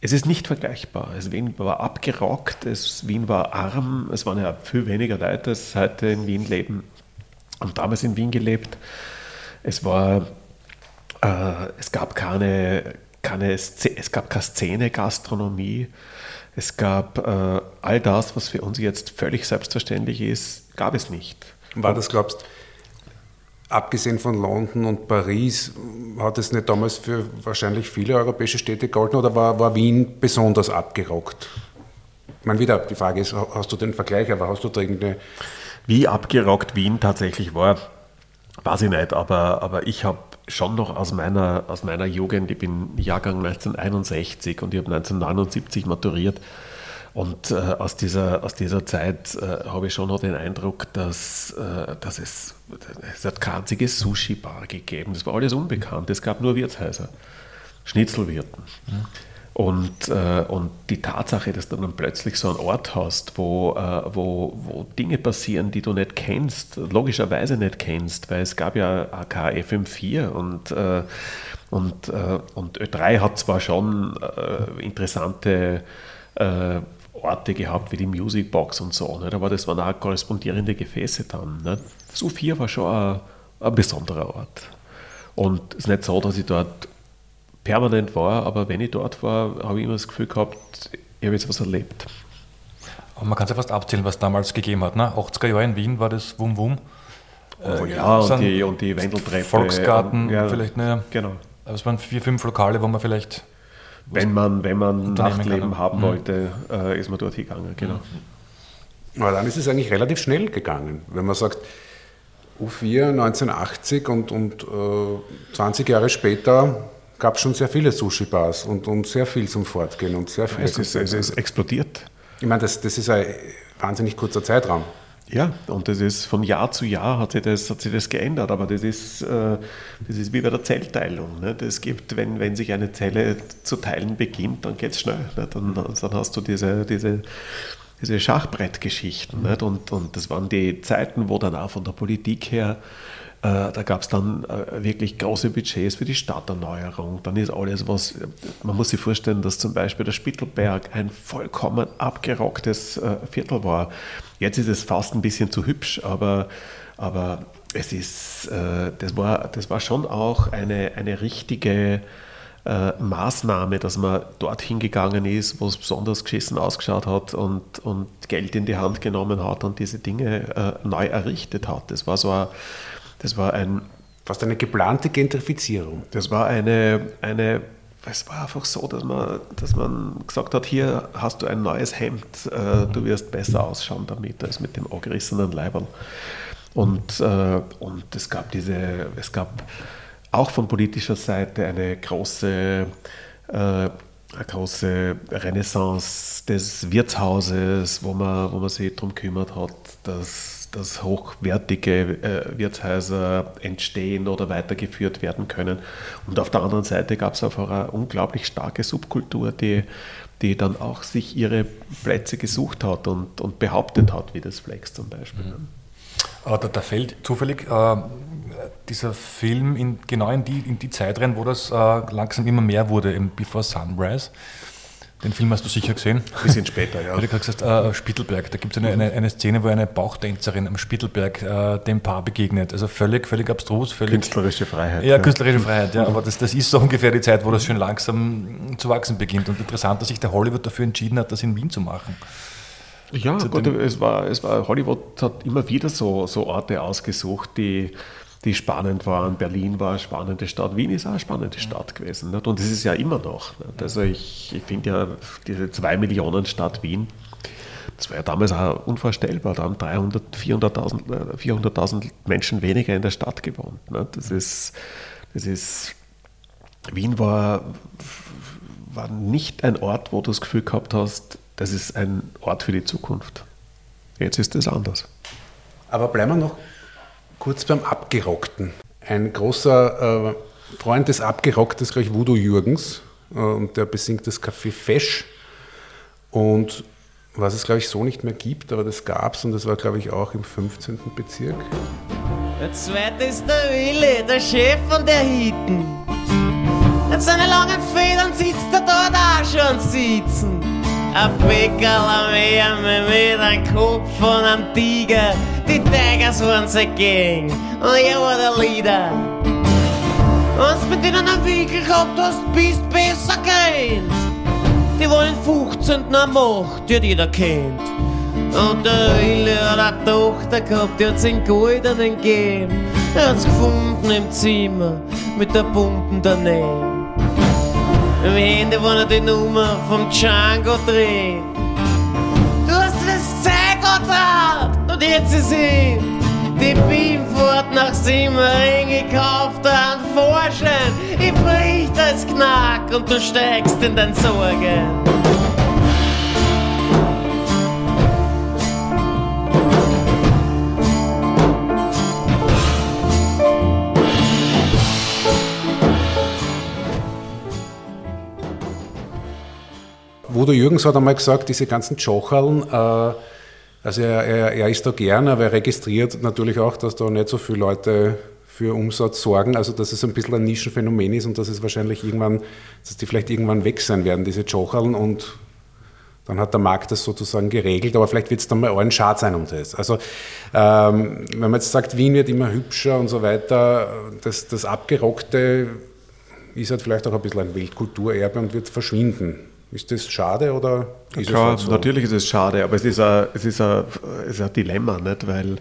es ist nicht vergleichbar. Es, Wien war abgerockt, es, Wien war arm, es waren ja viel weniger Leute, als heute in Wien leben und damals in Wien gelebt. Es war, äh, es gab keine keine, es gab keine Szene-Gastronomie. Es gab äh, all das, was für uns jetzt völlig selbstverständlich ist, gab es nicht. War das, glaubst du, abgesehen von London und Paris, hat es nicht damals für wahrscheinlich viele europäische Städte gehalten oder war, war Wien besonders abgerockt? Ich meine, wieder, die Frage ist, hast du den Vergleich, aber hast du da irgendeine. Wie abgerockt Wien tatsächlich war, weiß ich nicht, aber, aber ich habe schon noch aus meiner, aus meiner Jugend, ich bin Jahrgang 1961 und ich habe 1979 maturiert. Und äh, aus, dieser, aus dieser Zeit äh, habe ich schon noch den Eindruck, dass, äh, dass es, es hat keine einzige Sushi-Bar gegeben. Das war alles unbekannt. Es gab nur Wirtshäuser, Schnitzelwirten. Mhm. Und, äh, und die Tatsache, dass du dann plötzlich so einen Ort hast, wo, äh, wo, wo Dinge passieren, die du nicht kennst, logischerweise nicht kennst, weil es gab ja AK FM4 und, äh, und, äh, und Ö3 hat zwar schon äh, interessante äh, Orte gehabt, wie die Musicbox und so, nicht? aber das waren auch korrespondierende Gefäße dann. Nicht? Das U4 war schon ein, ein besonderer Ort. Und es ist nicht so, dass ich dort permanent war, aber wenn ich dort war, habe ich immer das Gefühl gehabt, ich habe jetzt was erlebt. Aber man kann es ja fast abzählen, was damals gegeben hat. Ne? 80er Jahre in Wien war das Wum Wum. Oh, äh, ja, und die, und die Wendeltreppe. Volksgarten, ja, vielleicht, ne? Genau. Aber es waren vier, fünf Lokale, wo man vielleicht. Wenn man, wenn man Nachtleben kann. haben mhm. wollte, äh, ist man dort hingegangen, genau. Mhm. Aber dann ist es eigentlich relativ schnell gegangen. Wenn man sagt, U4 1980 und, und äh, 20 Jahre später gab es schon sehr viele Sushi-Bars und, und sehr viel zum Fortgehen und sehr viel. Es ist, es ist explodiert. Ich meine, das, das ist ein wahnsinnig kurzer Zeitraum. Ja, und das ist von Jahr zu Jahr hat sich das, hat sich das geändert, aber das ist, äh, das ist wie bei der Zellteilung. Ne? Das gibt, wenn, wenn sich eine Zelle zu teilen beginnt, dann geht es schnell. Ne? Dann, dann hast du diese, diese, diese Schachbrettgeschichten. Mhm. Und, und das waren die Zeiten, wo dann auch von der Politik her da gab es dann äh, wirklich große Budgets für die Stadterneuerung. Dann ist alles, was man muss sich vorstellen, dass zum Beispiel der Spittelberg ein vollkommen abgerocktes äh, Viertel war. Jetzt ist es fast ein bisschen zu hübsch, aber, aber es ist, das, war, das war schon auch eine, eine richtige Maßnahme, dass man dorthin gegangen ist, wo es besonders geschissen ausgeschaut hat und, und Geld in die Hand genommen hat und diese Dinge neu errichtet hat. Das war so ein das war ein. Fast eine geplante Gentrifizierung. Das war eine, eine es war einfach so, dass man, dass man gesagt hat, hier hast du ein neues Hemd, äh, du wirst besser ausschauen damit als mit dem angerissenen Leiberl. Und, äh, und es gab diese, es gab auch von politischer Seite eine große, äh, eine große Renaissance des Wirtshauses, wo man, wo man sich darum kümmert hat, dass dass hochwertige äh, Wirtshäuser entstehen oder weitergeführt werden können. Und auf der anderen Seite gab es einfach eine unglaublich starke Subkultur, die, die dann auch sich ihre Plätze gesucht hat und, und behauptet hat, wie das Flex zum Beispiel. Mhm. Da, da, fällt zufällig äh, dieser Film in, genau in die, in die Zeit rein, wo das äh, langsam immer mehr wurde, eben Before Sunrise. Den Film hast du sicher gesehen. Ein bisschen später, ja. Du gerade gesagt äh, Spittelberg. Da gibt es eine, eine, eine, Szene, wo eine Bauchtänzerin am Spittelberg äh, dem Paar begegnet. Also völlig, völlig abstrus. Völlig, künstlerische Freiheit. Ja, ja. künstlerische Freiheit, ja. Aber das, das ist so ungefähr die Zeit, wo das schon langsam zu wachsen beginnt. Und interessant, dass sich der Hollywood dafür entschieden hat, das in Wien zu machen. Ja, Gott, es war, es war, Hollywood hat immer wieder so, so Orte ausgesucht, die die spannend waren. Berlin war eine spannende Stadt, Wien ist auch eine spannende Stadt gewesen. Nicht? Und das ist ja immer noch. Nicht? Also ich, ich finde ja diese 2 Millionen Stadt Wien, das war ja damals auch unvorstellbar. Da haben 300, 400.000 400 Menschen weniger in der Stadt gewohnt. Nicht? Das ist, das ist, Wien war, war nicht ein Ort, wo du das Gefühl gehabt hast, das ist ein Ort für die Zukunft. Jetzt ist es anders. Aber bleiben wir noch Kurz beim Abgerockten. Ein großer äh, Freund des Abgerocktes, glaube ich, Voodoo Jürgens, äh, und der besingt das Café Fesch. Und was es, glaube ich, so nicht mehr gibt, aber das gab es und das war, glaube ich, auch im 15. Bezirk. Der zweite ist der Willi, der Chef von der Hitten. Mit seinen langen Federn sitzt er dort auch schon sitzen. Ein Bäckerl mehr mit einem Kopf von einem Tiger die Tigers once again. Oh, you were the leader. Wenn's mit denen einen Winkel gehabt hast, bist besser gerannt. Die wollen 15. am Macht, die hat jeder kennt. Und der Wille hat eine Tochter gehabt, die hat's in goldenen gegeben. Er hat's gefunden im Zimmer mit der bunten daneben. Im Handy war noch die Nummer vom Django drin. Du hast das Zeigerdraht und jetzt ist sie die Beamfahrt nach Simmering gekauft an Vorschein. Ich bricht als Knack und du steigst in dein Sorgen. Wo der Jürgens hat einmal gesagt, diese ganzen Jocherln, äh, also er, er, er ist da gern, aber er registriert natürlich auch, dass da nicht so viele Leute für Umsatz sorgen, also dass es ein bisschen ein Nischenphänomen ist und dass es wahrscheinlich irgendwann, dass die vielleicht irgendwann weg sein werden, diese Jocherln und dann hat der Markt das sozusagen geregelt, aber vielleicht wird es dann mal allen schade sein um das. Also ähm, wenn man jetzt sagt, Wien wird immer hübscher und so weiter, das, das Abgerockte ist halt vielleicht auch ein bisschen ein Weltkulturerbe und wird verschwinden. Ist das schade oder ist Klar, es halt so? natürlich ist es schade, aber es ist ein, es ist ein, es ist ein Dilemma, nicht? weil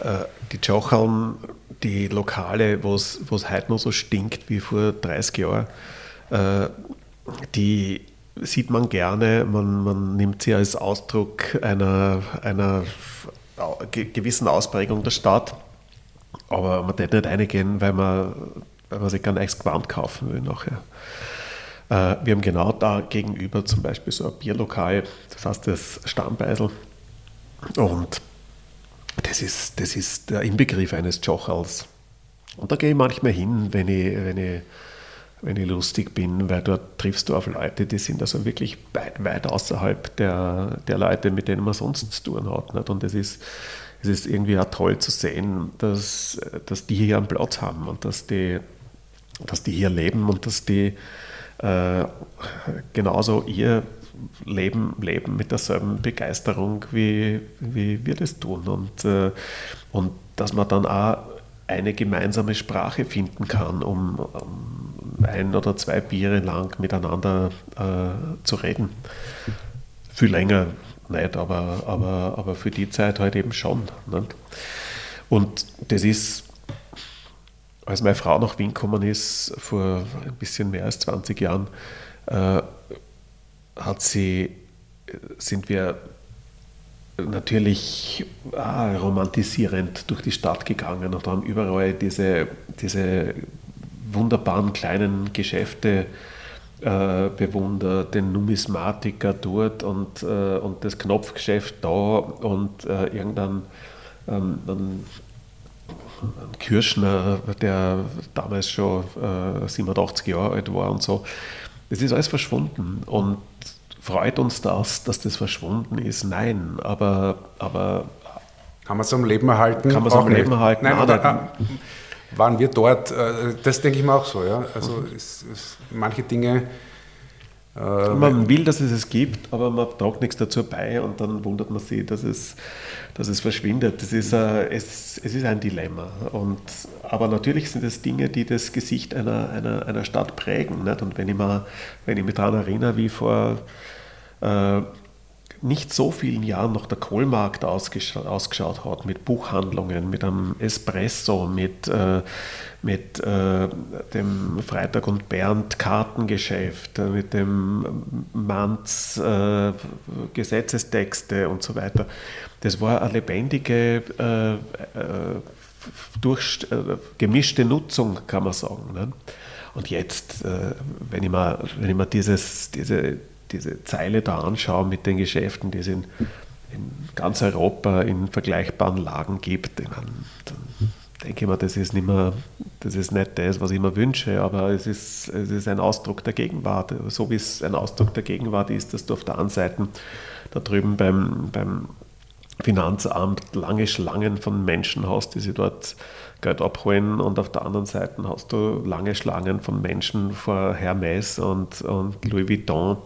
äh, die Jochern, die Lokale, wo es heute noch so stinkt wie vor 30 Jahren, äh, die sieht man gerne, man, man nimmt sie als Ausdruck einer, einer ge- gewissen Ausprägung der Stadt, aber man darf nicht reingehen, weil man, weil man sich kein neues Gewand kaufen will nachher. Äh, Wir haben genau da gegenüber zum Beispiel so ein Bierlokal, das heißt das Stammbeisel. Und das ist, das ist der Inbegriff eines Jochals. Und da gehe ich manchmal hin, wenn ich, wenn ich, wenn ich lustig bin, weil dort triffst du auf Leute, die sind also wirklich weit, weit außerhalb der, der Leute, mit denen man sonst zu tun hat. Nicht? Und es ist, es ist irgendwie auch toll zu sehen, dass, dass die hier einen Platz haben und dass die, dass die hier leben und dass die äh, genauso ihr Leben leben mit derselben Begeisterung, wie, wie wir das tun. Und, äh, und dass man dann auch eine gemeinsame Sprache finden kann, um, um ein oder zwei Biere lang miteinander äh, zu reden. Viel länger nicht, aber, aber, aber für die Zeit halt eben schon. Nicht? Und das ist als meine Frau nach Wien gekommen ist, vor ein bisschen mehr als 20 Jahren, äh, hat sie, sind wir natürlich ah, romantisierend durch die Stadt gegangen und haben überall diese, diese wunderbaren kleinen Geschäfte äh, bewundert, den Numismatiker dort und, äh, und das Knopfgeschäft da und äh, irgendein ähm, Kirschner, der damals schon äh, 87 Jahre alt war und so. Das ist alles verschwunden und freut uns das, dass das verschwunden ist? Nein, aber, aber Kann man es am Leben erhalten? Kann man es am Leben nicht. erhalten? Nein, oder nicht. äh, waren wir dort? Äh, Das denke ich mir auch so. Ja? Also es, es, manche Dinge. Äh, man will, dass es es gibt, aber man tragt nichts dazu bei und dann wundert man sich, dass es, dass es verschwindet. Das ist, äh, es, es ist ein Dilemma. Und, aber natürlich sind es Dinge, die das Gesicht einer, einer, einer Stadt prägen. Nicht? Und wenn ich, mal, wenn ich mich daran erinnere, wie vor äh, nicht so vielen Jahren noch der Kohlmarkt ausgeschaut, ausgeschaut hat, mit Buchhandlungen, mit einem Espresso, mit, äh, mit äh, dem Freitag und Bernd Kartengeschäft, äh, mit dem Manz äh, Gesetzestexte und so weiter. Das war eine lebendige, äh, äh, durch, gemischte Nutzung, kann man sagen. Ne? Und jetzt, wenn ich mir, wenn ich mir dieses, diese, diese Zeile da anschaue mit den Geschäften, die es in, in ganz Europa in vergleichbaren Lagen gibt, meine, dann denke ich mir, das ist nicht mehr, das ist nicht das, was ich mir wünsche, aber es ist, es ist ein Ausdruck der Gegenwart. So wie es ein Ausdruck der Gegenwart ist, dass du auf der einen Seite da drüben beim, beim Finanzamt lange Schlangen von Menschen hast, die sich dort Geld abholen und auf der anderen Seite hast du lange Schlangen von Menschen vor Hermes und, und Louis Vuitton,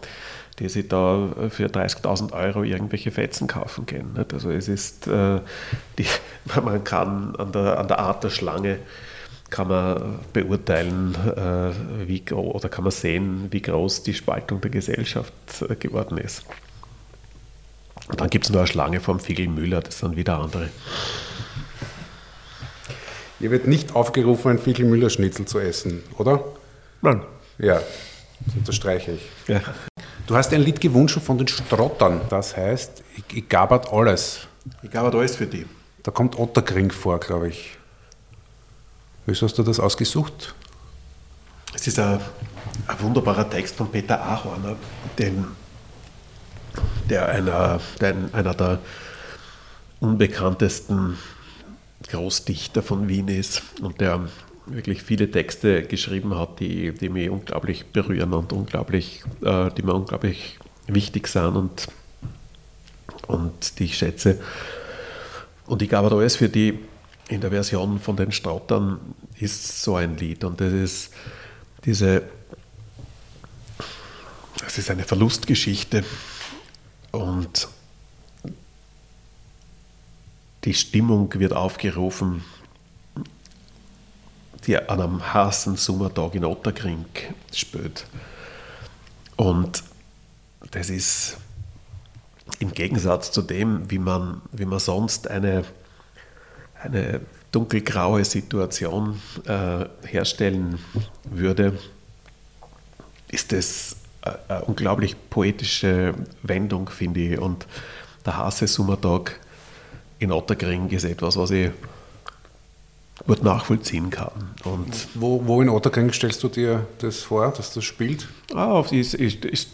die sich da für 30.000 Euro irgendwelche Fetzen kaufen gehen. Also es ist, äh, die, man kann an der, an der Art der Schlange kann man beurteilen, äh, wie, oder kann man sehen, wie groß die Spaltung der Gesellschaft äh, geworden ist. Und dann gibt es noch eine Schlange vom Figel Müller, das sind wieder andere. Hier wird nicht aufgerufen, ein Fickel-Müller-Schnitzel zu essen, oder? Nein. Ja, das unterstreiche ich. Ja. Du hast ein Lied gewünscht von den Strottern, das heißt, ich, ich gabert alles. Ich gabert alles für die. Da kommt Otterkring vor, glaube ich. Wieso hast du das ausgesucht? Es ist ein, ein wunderbarer Text von Peter Ahorner, den, der, einer, der einer der unbekanntesten Großdichter von Wien ist und der wirklich viele Texte geschrieben hat, die, die mich unglaublich berühren und unglaublich, äh, die mir unglaublich wichtig sind und, und die ich schätze. Und ich glaube, alles für die in der Version von den Strautern ist so ein Lied und das ist diese, das ist eine Verlustgeschichte und die Stimmung wird aufgerufen, die an einem heißen Sommertag in Otterkring spielt. Und das ist im Gegensatz zu dem, wie man, wie man sonst eine, eine dunkelgraue Situation äh, herstellen würde, ist das eine, eine unglaublich poetische Wendung, finde ich. Und der heiße Sommertag in Otterkring ist etwas, was ich gut nachvollziehen kann. Und Wo, wo in Otterkring stellst du dir das vor, dass das spielt? Ah, ist, ist, ist,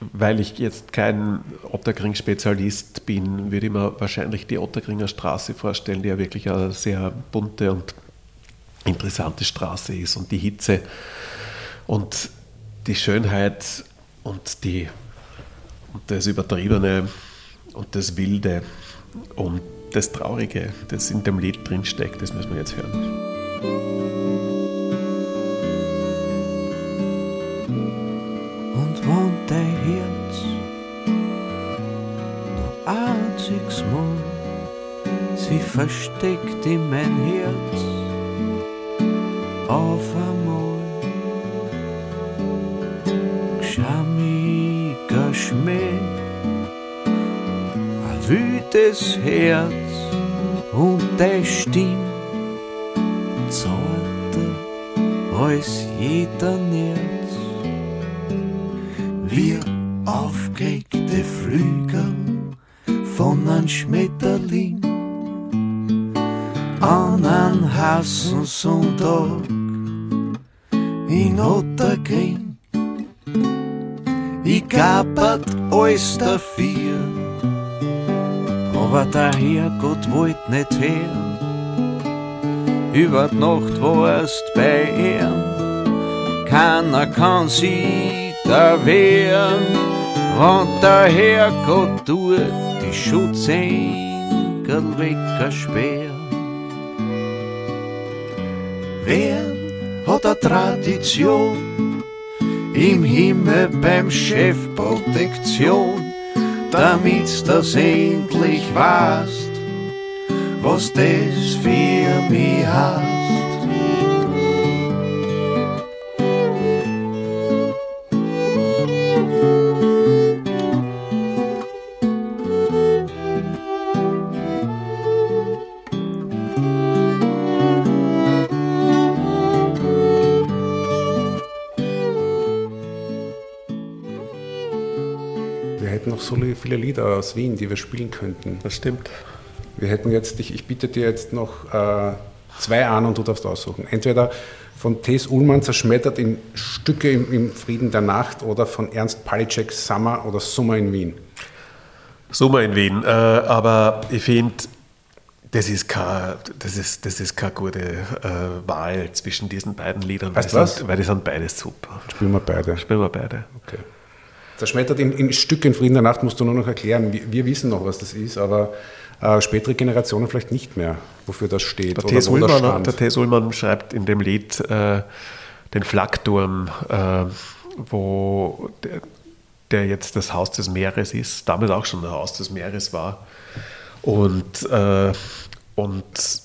weil ich jetzt kein Otterkring-Spezialist bin, würde ich mir wahrscheinlich die Otterkringer Straße vorstellen, die ja wirklich eine sehr bunte und interessante Straße ist. Und die Hitze und die Schönheit und, die, und das Übertriebene und das Wilde und das Traurige, das in dem Lied drinsteckt, das müssen wir jetzt hören. und wohnt dein Herz nur einziges Mal. Sie versteckt in mein Herz auf einmal. Gschamiger Schmäh, wütes Herz und dein Stimm zarter als jeder Nerz wir aufgeregte Flügel von einem Schmetterling an einem heißen Sonntag in Otterkring. Ich gabert alles dafür, aber der Herrgott wollt nicht hören. Über die Nacht warst bei ihm, keiner kann sie da wehren, wenn der Herrgott tut, die Schutzengel weggesperrt. Wer hat a Tradition im Himmel beim Chef Protektion, damit's das endlich weißt, was das für mich heißt. Viele Lieder aus Wien, die wir spielen könnten. Das stimmt. Wir hätten jetzt, ich, ich biete dir jetzt noch äh, zwei an und du darfst aussuchen. Entweder von Thes Ullmann zerschmettert in Stücke im, im Frieden der Nacht oder von Ernst Palitschek Sommer oder Sommer in Wien. Sommer in Wien, äh, aber ich finde, das ist keine, das ist, das ist keine gute äh, Wahl zwischen diesen beiden Liedern, Weißt weil, die was? sind, weil die sind beides super. Spielen wir beide. Spielen wir beide. Okay. Zerschmettert in, in Stücke in Frieden der Nacht musst du nur noch erklären. Wir, wir wissen noch, was das ist, aber äh, spätere Generationen vielleicht nicht mehr, wofür das steht. Der T.S. Ullmann. Ullmann schreibt in dem Lied äh, den Flakturm, äh, wo der, der jetzt das Haus des Meeres ist, damals auch schon das Haus des Meeres war. Und, äh, und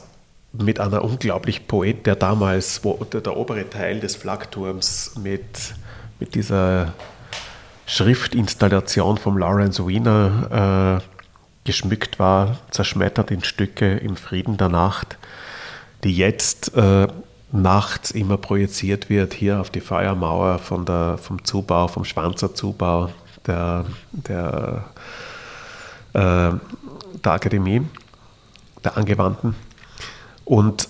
mit einer unglaublich Poet, der damals, wo der, der obere Teil des Flakturms mit, mit dieser Schriftinstallation von Lawrence Wiener äh, geschmückt war, zerschmettert in Stücke im Frieden der Nacht, die jetzt äh, nachts immer projiziert wird, hier auf die Feuermauer von der, vom Zubau, vom Schwanzer Zubau der, der, äh, der Akademie, der Angewandten. Und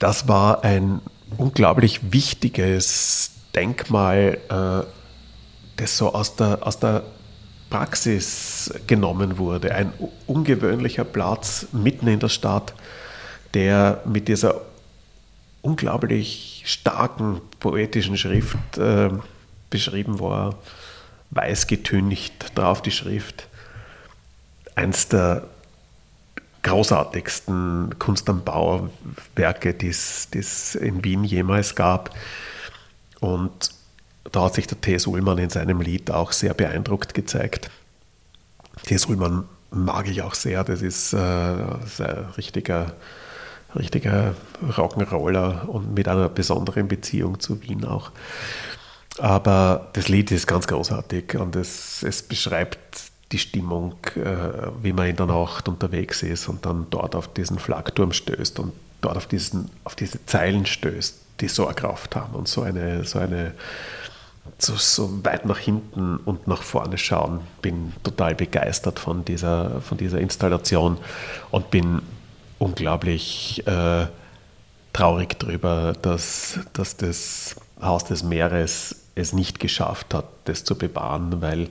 das war ein unglaublich wichtiges Denkmal, äh, das so aus der, aus der Praxis genommen wurde. Ein ungewöhnlicher Platz mitten in der Stadt, der mit dieser unglaublich starken poetischen Schrift äh, beschrieben war, weiß getüncht drauf die Schrift. Eins der großartigsten Kunst am Bauwerke, die es in Wien jemals gab. Und da hat sich der T.S. Ullmann in seinem Lied auch sehr beeindruckt gezeigt. T.S. Ullmann mag ich auch sehr, das ist, äh, das ist ein richtiger, richtiger Rock'n'Roller und mit einer besonderen Beziehung zu Wien auch. Aber das Lied ist ganz großartig und es, es beschreibt die Stimmung, äh, wie man in der Nacht unterwegs ist und dann dort auf diesen Flakturm stößt und dort auf, diesen, auf diese Zeilen stößt, die so eine Kraft haben und so eine, so eine so, so weit nach hinten und nach vorne schauen. Bin total begeistert von dieser, von dieser Installation und bin unglaublich äh, traurig darüber, dass, dass das Haus des Meeres es nicht geschafft hat, das zu bewahren, weil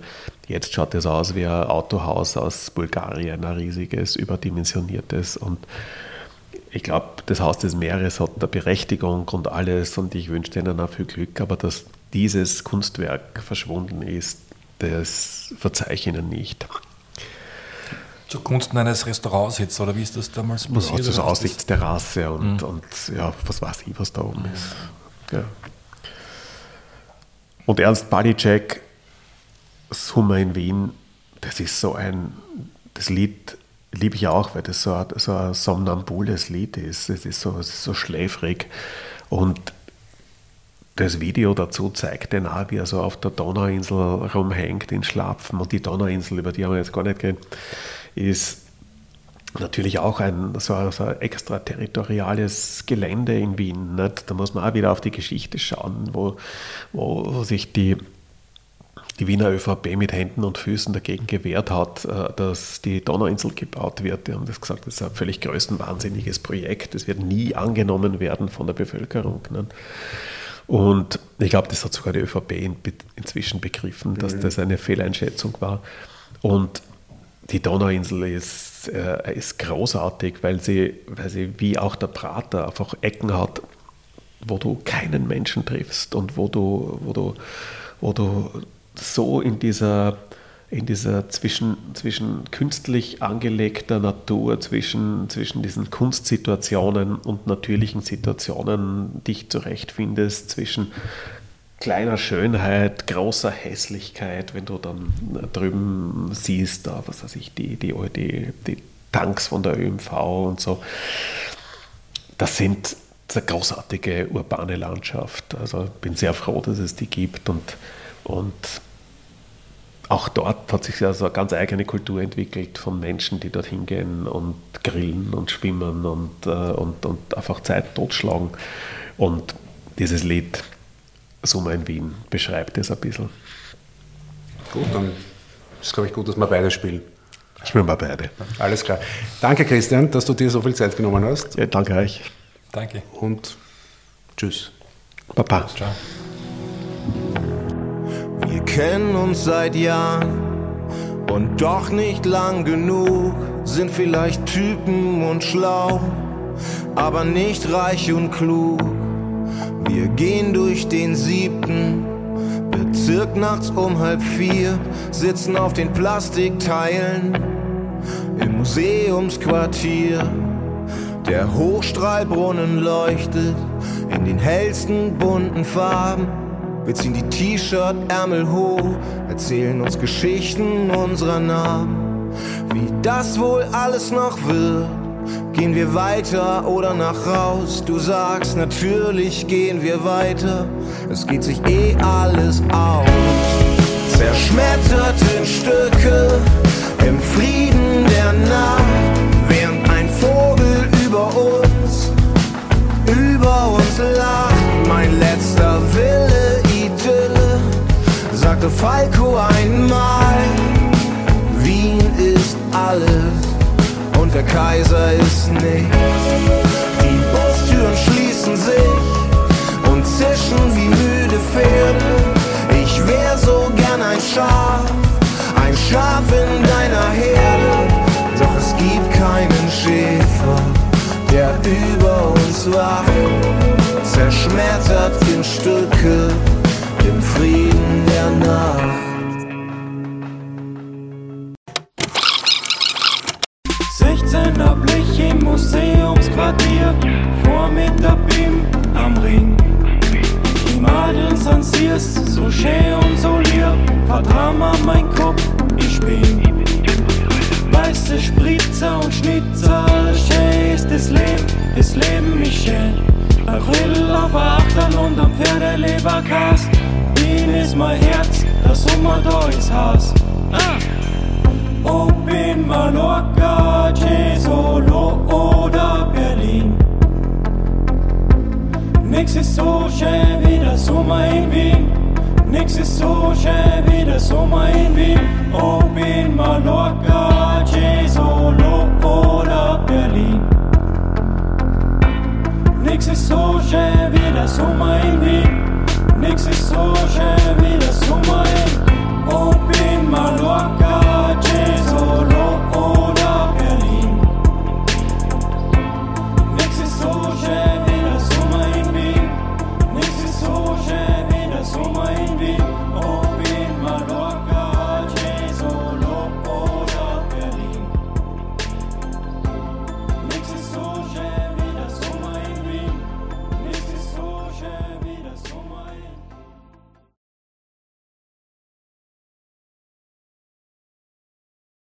jetzt schaut es aus wie ein Autohaus aus Bulgarien, ein riesiges, überdimensioniertes und ich glaube, das Haus des Meeres hat eine Berechtigung und alles und ich wünsche ihnen auch viel Glück, aber dass dieses Kunstwerk verschwunden ist, das verzeihe ich ihnen nicht. Zugunsten eines Restaurants jetzt, oder wie ist das damals passiert? Also Aussichtsterrasse und, mhm. und ja, was weiß ich, was da oben ist. Ja. Und Ernst Badicek, Summer in Wien, das ist so ein, das Lied liebe ich auch, weil das so ein, so ein somnambules Lied ist. Es ist so, es ist so schläfrig. Und das Video dazu zeigt den auch, wie er so auf der Donauinsel rumhängt in Schlapfen. Und die Donauinsel, über die haben wir jetzt gar nicht geredet, ist natürlich auch ein so, so extraterritoriales Gelände in Wien. Nicht? Da muss man auch wieder auf die Geschichte schauen, wo, wo sich die die Wiener ÖVP mit Händen und Füßen dagegen gewehrt hat, äh, dass die Donauinsel gebaut wird. Die haben das gesagt, das ist ein völlig größtenwahnsinniges Projekt. Das wird nie angenommen werden von der Bevölkerung. Ne? Und ich glaube, das hat sogar die ÖVP inzwischen begriffen, dass mhm. das eine Fehleinschätzung war. Und die Donauinsel ist, äh, ist großartig, weil sie, weil sie wie auch der Prater einfach Ecken hat, wo du keinen Menschen triffst und wo du, wo du, wo du so in dieser, in dieser zwischen, zwischen künstlich angelegter Natur, zwischen, zwischen diesen Kunstsituationen und natürlichen Situationen dich zurechtfindest, zwischen kleiner Schönheit, großer Hässlichkeit, wenn du dann drüben siehst, da, was weiß ich, die, die, die, die Tanks von der ÖMV und so. Das sind eine großartige urbane Landschaft. Also bin sehr froh, dass es die gibt und, und auch dort hat sich ja so eine ganz eigene Kultur entwickelt von Menschen, die dort hingehen und grillen und schwimmen und, äh, und, und einfach Zeit totschlagen. Und dieses Lied Sommer in Wien beschreibt das ein bisschen. Gut, dann ist es, glaube ich, gut, dass wir beide spielen. Spielen wir beide. Alles klar. Danke, Christian, dass du dir so viel Zeit genommen hast. Ja, danke euch. Danke. Und tschüss. Papa. Ciao. Wir kennen uns seit Jahren und doch nicht lang genug, sind vielleicht Typen und schlau, aber nicht reich und klug. Wir gehen durch den siebten Bezirk nachts um halb vier, sitzen auf den Plastikteilen im Museumsquartier. Der Hochstrahlbrunnen leuchtet in den hellsten bunten Farben. Wir ziehen die T-Shirt-Ärmel hoch, erzählen uns Geschichten unserer Namen. Wie das wohl alles noch wird, Gehen wir weiter oder nach raus? Du sagst, natürlich gehen wir weiter. Es geht sich eh alles aus. Zerschmettert in Stücke im Frieden der Nacht, während ein Vogel über uns, über uns lacht. Mein letzter Wille, sagte Falco einmal. Wien ist alles und der Kaiser ist nicht. Die Bustüren schließen sich und zischen wie müde Pferde. Ich wär so gern ein Schaf, ein Schaf in deiner Herde. Doch es gibt keinen Schäfer, der über uns wacht. Zerschmettert in Stücke im Frieden der Nacht. 16er Blech im Museumsquartier, vor mit BIM am Ring. Die Madeln sind Siers, so schön und so lieb, vertrauen an mein Kopf, ich bin. Weiße Spritzer und Schnitzer, schön ist das Leben, das Leben ist schön. Grill auf Achtern und am Pferdeleberkas, Wien ist mein Herz, der Sommer da ist Haus. Ah! Ob in Mallorca, Jesolo oder Berlin. Nix ist so schön wie der Sommer in Wien. Nix ist so schön wie der Sommer in Wien. Ob in Mallorca, Jesolo oder Berlin. Nix ist so schön wie der Sommer in Wien. Open my loca, Jesus, oh,